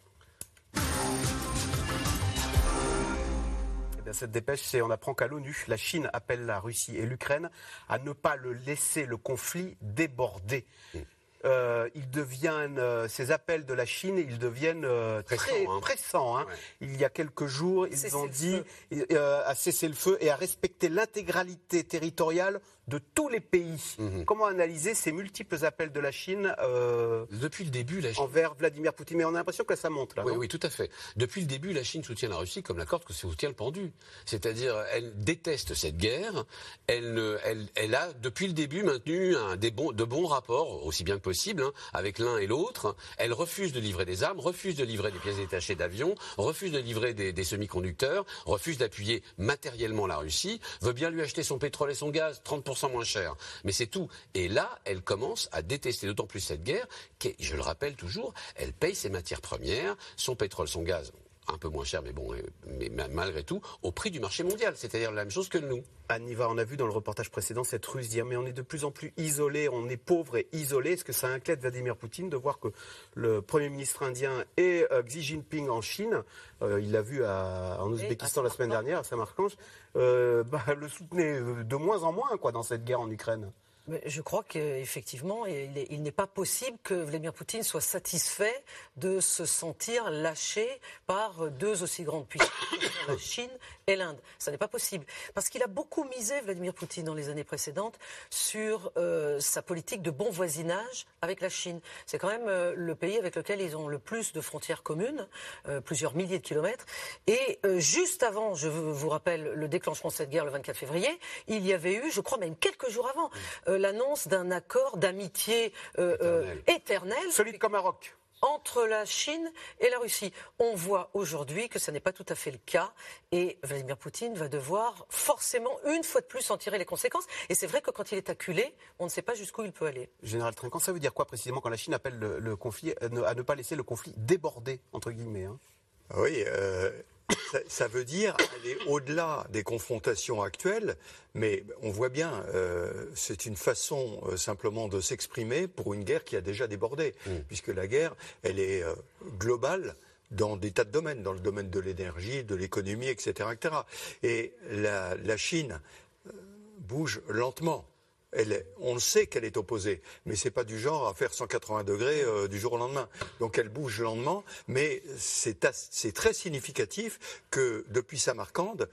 cette dépêche, c'est on apprend qu'à l'ONU, la Chine appelle la Russie et l'Ukraine à ne pas le laisser le conflit déborder. Mm. Euh, ils deviennent, euh, ces appels de la Chine, ils deviennent euh, très hein. pressants. Hein. Il y a quelques jours, ils ont dit à cesser le feu et à respecter l'intégralité territoriale de tous les pays. Mhm. Comment analyser ces multiples appels de la Chine euh, Depuis le début, la Chine... envers Vladimir Poutine? Mais on a l'impression que ça monte là. Oui, oui, tout à fait. Depuis le début, la Chine soutient la Russie comme la corde que soutient le pendu. C'est-à-dire, elle déteste cette guerre. Elle, ne- elle, elle a, depuis le début, maintenu un, des bons, de bons rapports, aussi bien que possible, hein, avec l'un et l'autre. Elle refuse de livrer des armes, refuse de livrer des pièces détachées d'avions, refuse de livrer des, des semi-conducteurs, refuse d'appuyer matériellement la Russie, veut bien lui acheter son pétrole et son gaz 30% moins cher. Mais c'est tout. Et là, elle commence à détester d'autant plus cette guerre, qui, je le rappelle toujours, elle paye ses matières premières, son pétrole, son gaz, un peu moins cher, mais bon, euh, mais ma- malgré tout, au prix du marché mondial. C'est-à-dire la même chose que nous. Aniva, on a vu dans le reportage précédent cette ruse dire mais on est de plus en plus isolé, on est pauvre et isolé. Est-ce que ça inquiète Vladimir Poutine de voir que le Premier ministre indien et euh, Xi Jinping en Chine, euh, il l'a vu à- en Ouzbékistan la semaine dernière, à Samarkand, euh, bah, le soutenait euh, de moins en moins quoi, dans cette guerre en Ukraine? Je crois qu'effectivement, il est- il n'est pas possible que Vladimir Poutine soit satisfait de se sentir lâché par deux aussi grandes puissances, la Chine et l'Inde. Ça n'est pas possible. Parce qu'il a beaucoup misé, Vladimir Poutine, dans les années précédentes, sur euh, sa politique de bon voisinage avec la Chine. C'est quand même euh, le pays avec lequel ils ont le plus de frontières communes, euh, plusieurs milliers de kilomètres. Et juste avant, je vous rappelle, le déclenchement de cette guerre le 24 février, il y avait eu, je crois même quelques jours avant, l'annonce d'un accord d'amitié euh, euh, éternel. Solide comme un roc. Entre la Chine et la Russie. On voit aujourd'hui que ce n'est pas tout à fait le cas et Vladimir Poutine va devoir forcément, une fois de plus, en tirer les conséquences. Et c'est vrai que quand il est acculé, on ne sait pas jusqu'où il peut aller. Général Trinquant, ça veut dire quoi précisément quand la Chine appelle le, le conflit à ne, à ne pas laisser le conflit déborder, entre guillemets hein? Oui, euh, ça, ça veut dire aller au-delà des confrontations actuelles, mais on voit bien, euh, c'est une façon euh, simplement de s'exprimer pour une guerre qui a déjà débordé, puisque la guerre, elle est euh, globale dans des tas de domaines, dans le domaine de l'énergie, de l'économie, etc., etc. Et la, la Chine bouge lentement. Elle est- on le sait qu'elle est opposée, mais c'est pas du genre à faire 180 degrés euh, du jour au lendemain. Donc elle bouge lentement, mais c'est as- c'est très significatif que depuis Samarcande,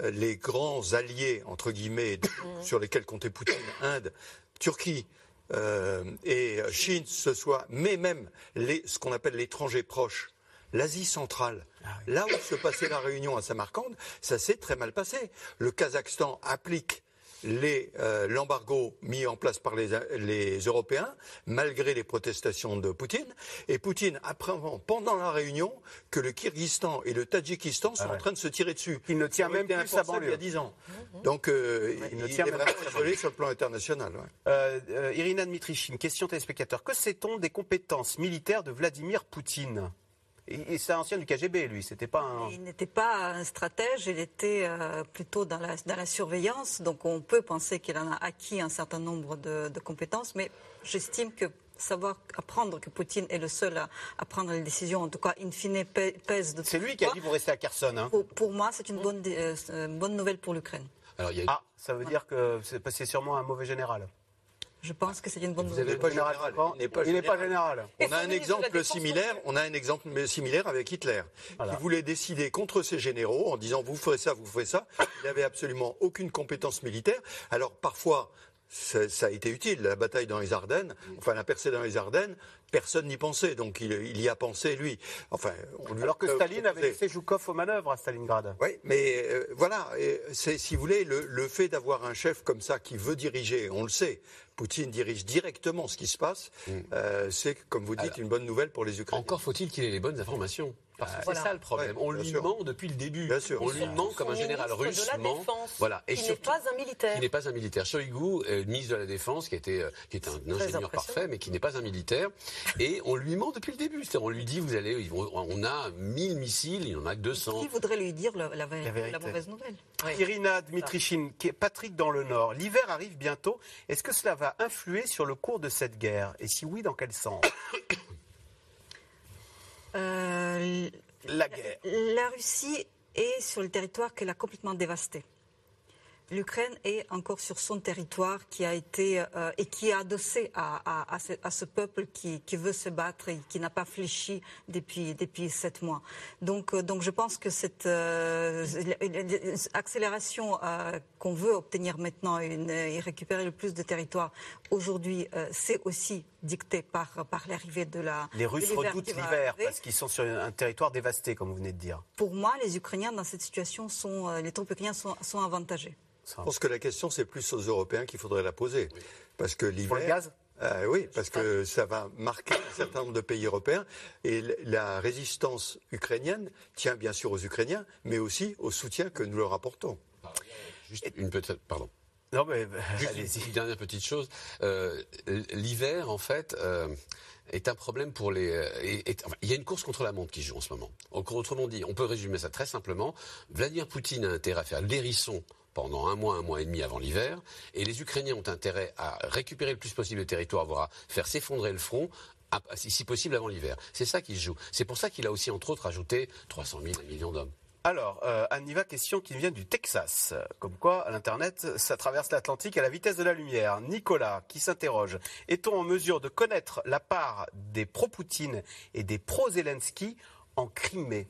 euh, les grands alliés entre guillemets sur lesquels comptait Poutine, Inde, Turquie. euh, et Chine, ce soit, mais même les, ce qu'on appelle l'étranger proche, l'Asie centrale, là où se passait la réunion à Samarcande, ça s'est très mal passé. Le Kazakhstan applique les, euh, l'embargo mis en place par les, les Européens, malgré les protestations de Poutine. Et Poutine apprend pendant la réunion que le Kyrgyzstan et le Tadjikistan sont Ah ouais. en train de se tirer dessus. Il ne tient même plus sa banlieue. il y a 10 ans. Donc euh, Il il, ne tient est même vraiment pas sa isolé sur le plan international. ouais. Euh, euh, Irina Dmitrichine, question téléspectateur. Que sait-on des compétences militaires de Vladimir Poutine? C'est un ancien du KGB, lui. C'était pas un. Il n'était pas un stratège, il était euh, plutôt dans la, dans la surveillance. Donc on peut penser qu'il en a acquis un certain nombre de, de compétences, mais j'estime que savoir apprendre que Poutine est le seul à, à prendre les décisions, en tout cas in fine pè- pèse de C'est lui qui a dit vous restez à Kherson. Hein. Pour, pour moi, c'est une bonne, euh, bonne nouvelle pour l'Ukraine. Alors, il y a... Ah, ça veut dire que c'est sûrement un mauvais général. Je pense que c'est une bonne Vous nouvelle. pas général Il n'est pas il n'est pas général. On a un exemple similaire. On a un exemple similaire avec Hitler, Voilà. qui voulait décider contre ses généraux en disant vous ferez ça, vous ferez ça. Il n'avait absolument aucune compétence militaire. Alors parfois. Ça, a été utile, la bataille dans les Ardennes, enfin la percée dans les Ardennes, personne n'y pensait, donc il, il y a pensé lui. Enfin, on lui Alors que Staline avait laissé Joukov aux manœuvres à Stalingrad. Oui, mais euh, voilà, c'est, si vous voulez, le, le fait d'avoir un chef comme ça qui veut diriger, on le sait, Poutine dirige directement ce qui se passe, euh, c'est, comme vous dites, Alors, une bonne nouvelle pour les Ukrainiens. Encore faut-il qu'il ait les bonnes informations. Parce que Voilà. c'est ça le problème. Ouais, on lui sûr. ment depuis le début. Bien sûr. On lui ment comme un général russe de la ment. Défense, Voilà. Et qui n'est pas un militaire. qui n'est pas un militaire. Shoigu, euh, ministre de la Défense, qui était, euh, qui est un ingénieur parfait, mais qui n'est pas un militaire. Et on lui ment depuis le début. C'est-à-dire, on lui dit, vous allez, on a 1000 missiles, il n'y en a que 200. Qui voudrait lui dire la, la- la vérité. mauvaise nouvelle Irina Dmitrichine, qui est Patrick dans le Nord. L'hiver arrive bientôt. Est-ce que cela va influer sur le cours de cette guerre? Et si oui, dans quel sens? Euh, La guerre. La Russie est sur le territoire qu'elle a complètement dévasté. l'Ukraine est encore sur son territoire qui a été euh, et qui est adossé à, à, ce, à ce, peuple qui, qui, veut se battre et qui n'a pas fléchi depuis depuis sept mois. Donc euh, donc je pense que cette euh, accélération qu'on veut obtenir maintenant une, et récupérer le plus de territoire aujourd'hui, c'est aussi dicté par par l'arrivée de la. Les Russes redoutent l'hiver parce qu'ils sont sur un territoire dévasté, comme vous venez de dire. Pour moi, les Ukrainiens dans cette situation sont les troupes ukrainiennes sont, sont avantagées. Je pense que la question, c'est plus aux Européens qu'il faudrait la poser. Parce que l'hiver. Pour le gaz euh, oui, parce que ça va marquer un certain nombre de pays européens. Et la résistance ukrainienne tient bien sûr aux Ukrainiens, mais aussi au soutien que nous leur apportons. Juste une petite. Pardon. Non, mais Juste une dernière petite chose. Euh, L'hiver, en fait. Euh, est un problème pour les. Enfin, il y a une course contre la montre qui joue en ce moment. Autrement dit, on peut résumer ça très simplement. Vladimir Poutine a intérêt à faire l'hérisson pendant un mois, un mois et demi avant l'hiver, et les Ukrainiens ont intérêt à récupérer le plus possible de territoire, voire à faire s'effondrer le front, si possible avant l'hiver. C'est ça qui se joue. C'est pour ça qu'il a aussi, entre autres, ajouté 300 000, 1 million d'hommes. Alors, euh, Anniva, question qui vient du Texas. Comme quoi, l'Internet, ça traverse l'Atlantique à la vitesse de la lumière. Nicolas, qui s'interroge, est-on en mesure de connaître la part des pro-Poutine et des pro-Zelensky en Crimée?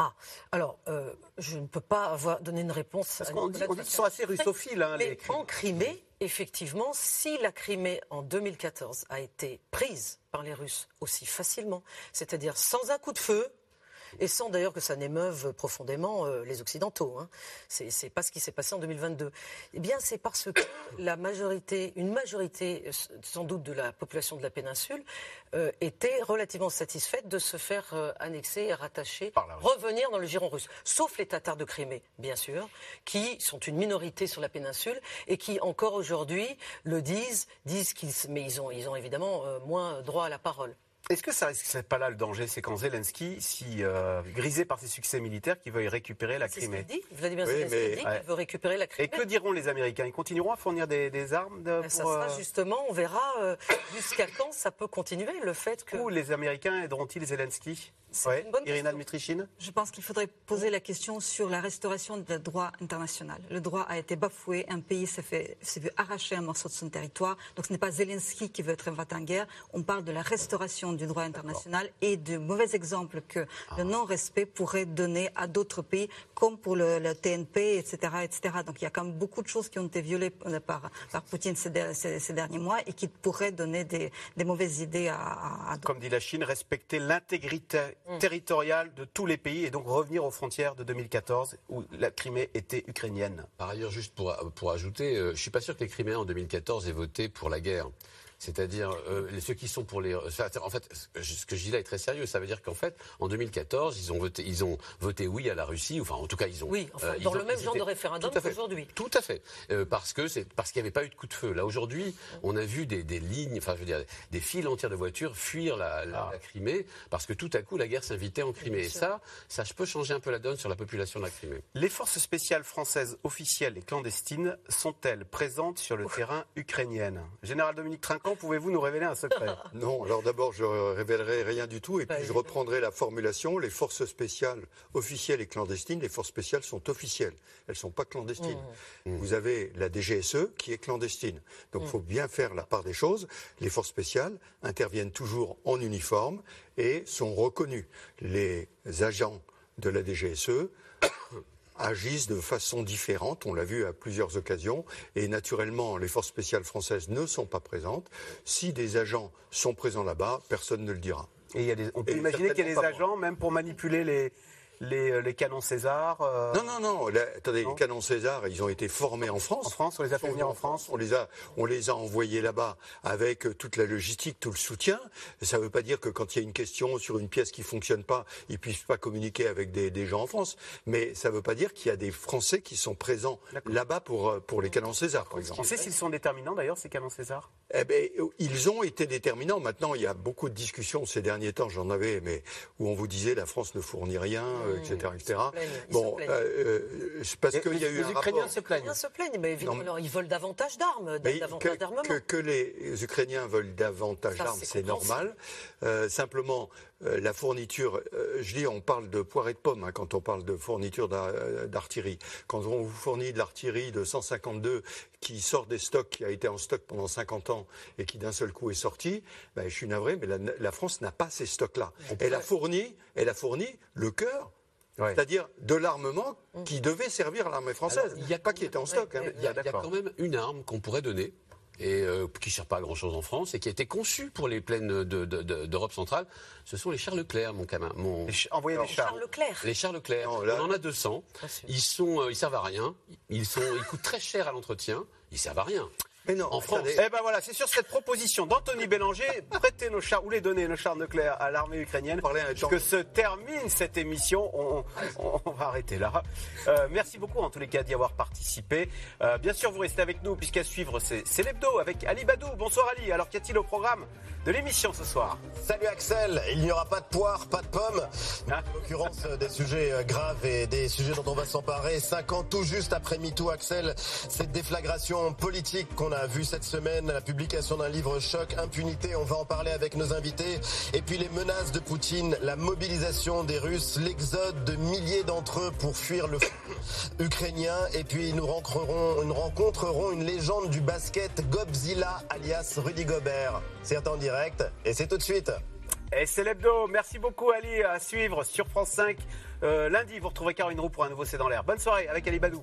Ah, alors, euh, je ne peux pas avoir donné une réponse. Parce qu'on dit, qu'ils sont assez russophiles. Hein, Mais en Crimée, effectivement, si la Crimée en 2014 a été prise par les Russes aussi facilement, c'est-à-dire sans un coup de feu, et sans d'ailleurs que ça n'émeuve profondément euh, les Occidentaux. Hein. C'est pas ce qui s'est passé en 2022. Eh bien, c'est parce que la majorité, une majorité euh, sans doute de la population de la péninsule, euh, était relativement satisfaite de se faire euh, annexer et rattacher, revenir dans le giron russe. Sauf les Tatars de Crimée, bien sûr, qui sont une minorité sur la péninsule et qui encore aujourd'hui le disent, disent qu'ils, mais ils ont, ils ont évidemment moins droit à la parole. Est-ce que ça risque pas là le danger C'est quand Zelensky, si euh, grisé par ses succès militaires, qui veuille récupérer la Crimée. C'est ce qu'il dit. Vladimir oui, Zelensky mais... dit qu'il veut récupérer la Crimée. Et que diront les Américains? Ils continueront à fournir des, des armes de, pour, Ça euh, sera justement, on verra euh, jusqu'à quand ça peut continuer. Le fait que. Où les Américains aideront-ils Zelensky? Ouais. Une bonne Irina Dmitrichine? Je pense qu'il faudrait poser la question sur la restauration du droit international. Le droit a été bafoué, un pays s'est fait, s'est vu arracher un morceau de son territoire. Donc ce n'est pas Zelensky qui veut être invité en guerre. On parle de la restauration du droit international et de mauvais exemples que ah. le non-respect pourrait donner à d'autres pays, comme pour le, le, TNP, etc., etc. Donc il y a quand même beaucoup de choses qui ont été violées par, par Poutine ces, ces, ces, derniers mois et qui pourraient donner des, des mauvaises idées à, à, à Comme dit la Chine, respecter l'intégrité mmh. territoriale de tous les pays et donc revenir aux frontières de 2014 où la Crimée était ukrainienne. Par ailleurs, juste pour, pour ajouter, euh, je suis pas sûr que les Criméens en 2014 aient voté pour la guerre. C'est-à-dire euh, ceux qui sont pour les. En fait, ce que je dis là est très sérieux. Ça veut dire qu'en fait, en 2014, ils ont voté, ils ont voté oui à la Russie. Enfin, en tout cas, ils ont. Oui, enfin, euh, dans le ont, même genre de référendum qu'aujourd'hui. Tout à fait. Euh, parce que c'est parce qu'il n'y avait pas eu de coup de feu. Là aujourd'hui, on a vu des, des, lignes, enfin, je veux dire, des files entières de voitures fuir la, la, ah. la Crimée parce que tout à coup, la guerre s'invitait en Crimée. Et ça, ça peut changer un peu la donne sur la population de la Crimée. Les forces spéciales françaises officielles et clandestines sont-elles présentes sur le Ouf. terrain ukrainien? Général Dominique Trinquant, pouvez-vous nous révéler un secret Non, alors d'abord, je révélerai rien du tout et puis je reprendrai la formulation. Les forces spéciales officielles et clandestines, les forces spéciales sont officielles. Elles ne sont pas clandestines. Mmh. Vous avez la DGSE qui est clandestine. Donc il mmh. faut bien faire la part des choses. Les forces spéciales interviennent toujours en uniforme et sont reconnues. Les agents de la DGSE agissent de façon différente. On l'a vu à plusieurs occasions. Et naturellement, les forces spéciales françaises ne sont pas présentes. Si des agents sont présents là-bas, personne ne le dira. Et il y a des, on peut et imaginer qu'il y a des agents, même pour manipuler les, les, les, canons César euh... Non, non, non. La, attendez, non. les canons César, ils ont été formés en France. En France, on les a fait venir en France. On les a, on les a envoyés là-bas avec euh, toute la logistique, tout le soutien. Ça ne veut pas dire que quand il y a une question sur une pièce qui fonctionne pas, ils puissent pas communiquer avec des, des gens en France. Mais ça ne veut pas dire qu'il y a des Français qui sont présents là-bas pour euh, pour les canons César, par exemple. On sait s'ils sont déterminants d'ailleurs ces canons César? Eh ben, ils ont été déterminants. Maintenant, il y a beaucoup de discussions ces derniers temps. J'en avais, mais où on vous disait la France ne fournit rien. Mmh etc. bon, euh, euh, parce qu'il y a eu les un Ukrainiens rapport... se plaignent. Les se plaignent, mais évidemment, alors, ils veulent davantage d'armes, davantage d'armement. Que, que, les Ukrainiens veulent davantage d'armes, c'est normal. Euh, simplement, euh, la fourniture, euh, je dis, on parle de poire et de pommes hein, quand on parle de fourniture euh, d'artillerie. Quand on vous fournit de l'artillerie de 152 qui sort des stocks, qui a été en stock pendant 50 ans et qui d'un seul coup est sorti, ben, je suis navré, mais la, France n'a pas ces stocks-là. Elle a fourni, elle a fourni le cœur C'est-à-dire de l'armement qui devait servir à l'armée française. Il n'y a pas qui était en stock. Hein. Il y, a quand même une arme qu'on pourrait donner et euh, qui ne sert pas à grand-chose en France et qui a été conçu pour les plaines d'Europe centrale, ce sont les Charles Leclerc, mon camarade. Mon... Les envoyez les Charles Leclerc. Les Charles Leclerc. On en a 200. Ils sont, euh, ils servent à rien. Ils sont, ils coûtent très cher à l'entretien. Ils servent à rien. Mais non, en France. Eh ben voilà, c'est sur cette proposition d'Anthony Bélanger, prêter nos chars ou les donner nos chars nucléaires à l'armée ukrainienne, que se termine cette émission. On, va arrêter là. Euh, merci beaucoup en tous les cas d'y avoir participé. Euh, bien sûr, vous restez avec nous puisqu'à suivre c'est l'hebdo avec Ali Badou. Bonsoir Ali. Alors qu'y a-t-il au programme de l'émission ce soir? Salut Axel. Il n'y aura pas de poire, pas de pommes. Ah. En l'occurrence, des sujets euh, graves et des sujets dont on va s'emparer. Cinq ans tout juste après MeToo, Axel, cette déflagration politique qu'on a vu cette semaine la publication d'un livre choc, impunité, on va en parler avec nos invités. Et puis les menaces de Poutine, la mobilisation des Russes, l'exode de milliers d'entre eux pour fuir le ukrainien. Et puis nous rencontrerons, nous rencontrerons une légende du basket, Gobzilla, alias Rudy Gobert. C'est en direct et c'est tout de suite. Et c'est l'hebdo. Merci beaucoup Ali. À suivre sur France 5. Euh, lundi, vous retrouverez Caroline Roux pour un nouveau C'est dans l'air. Bonne soirée avec Ali Badou.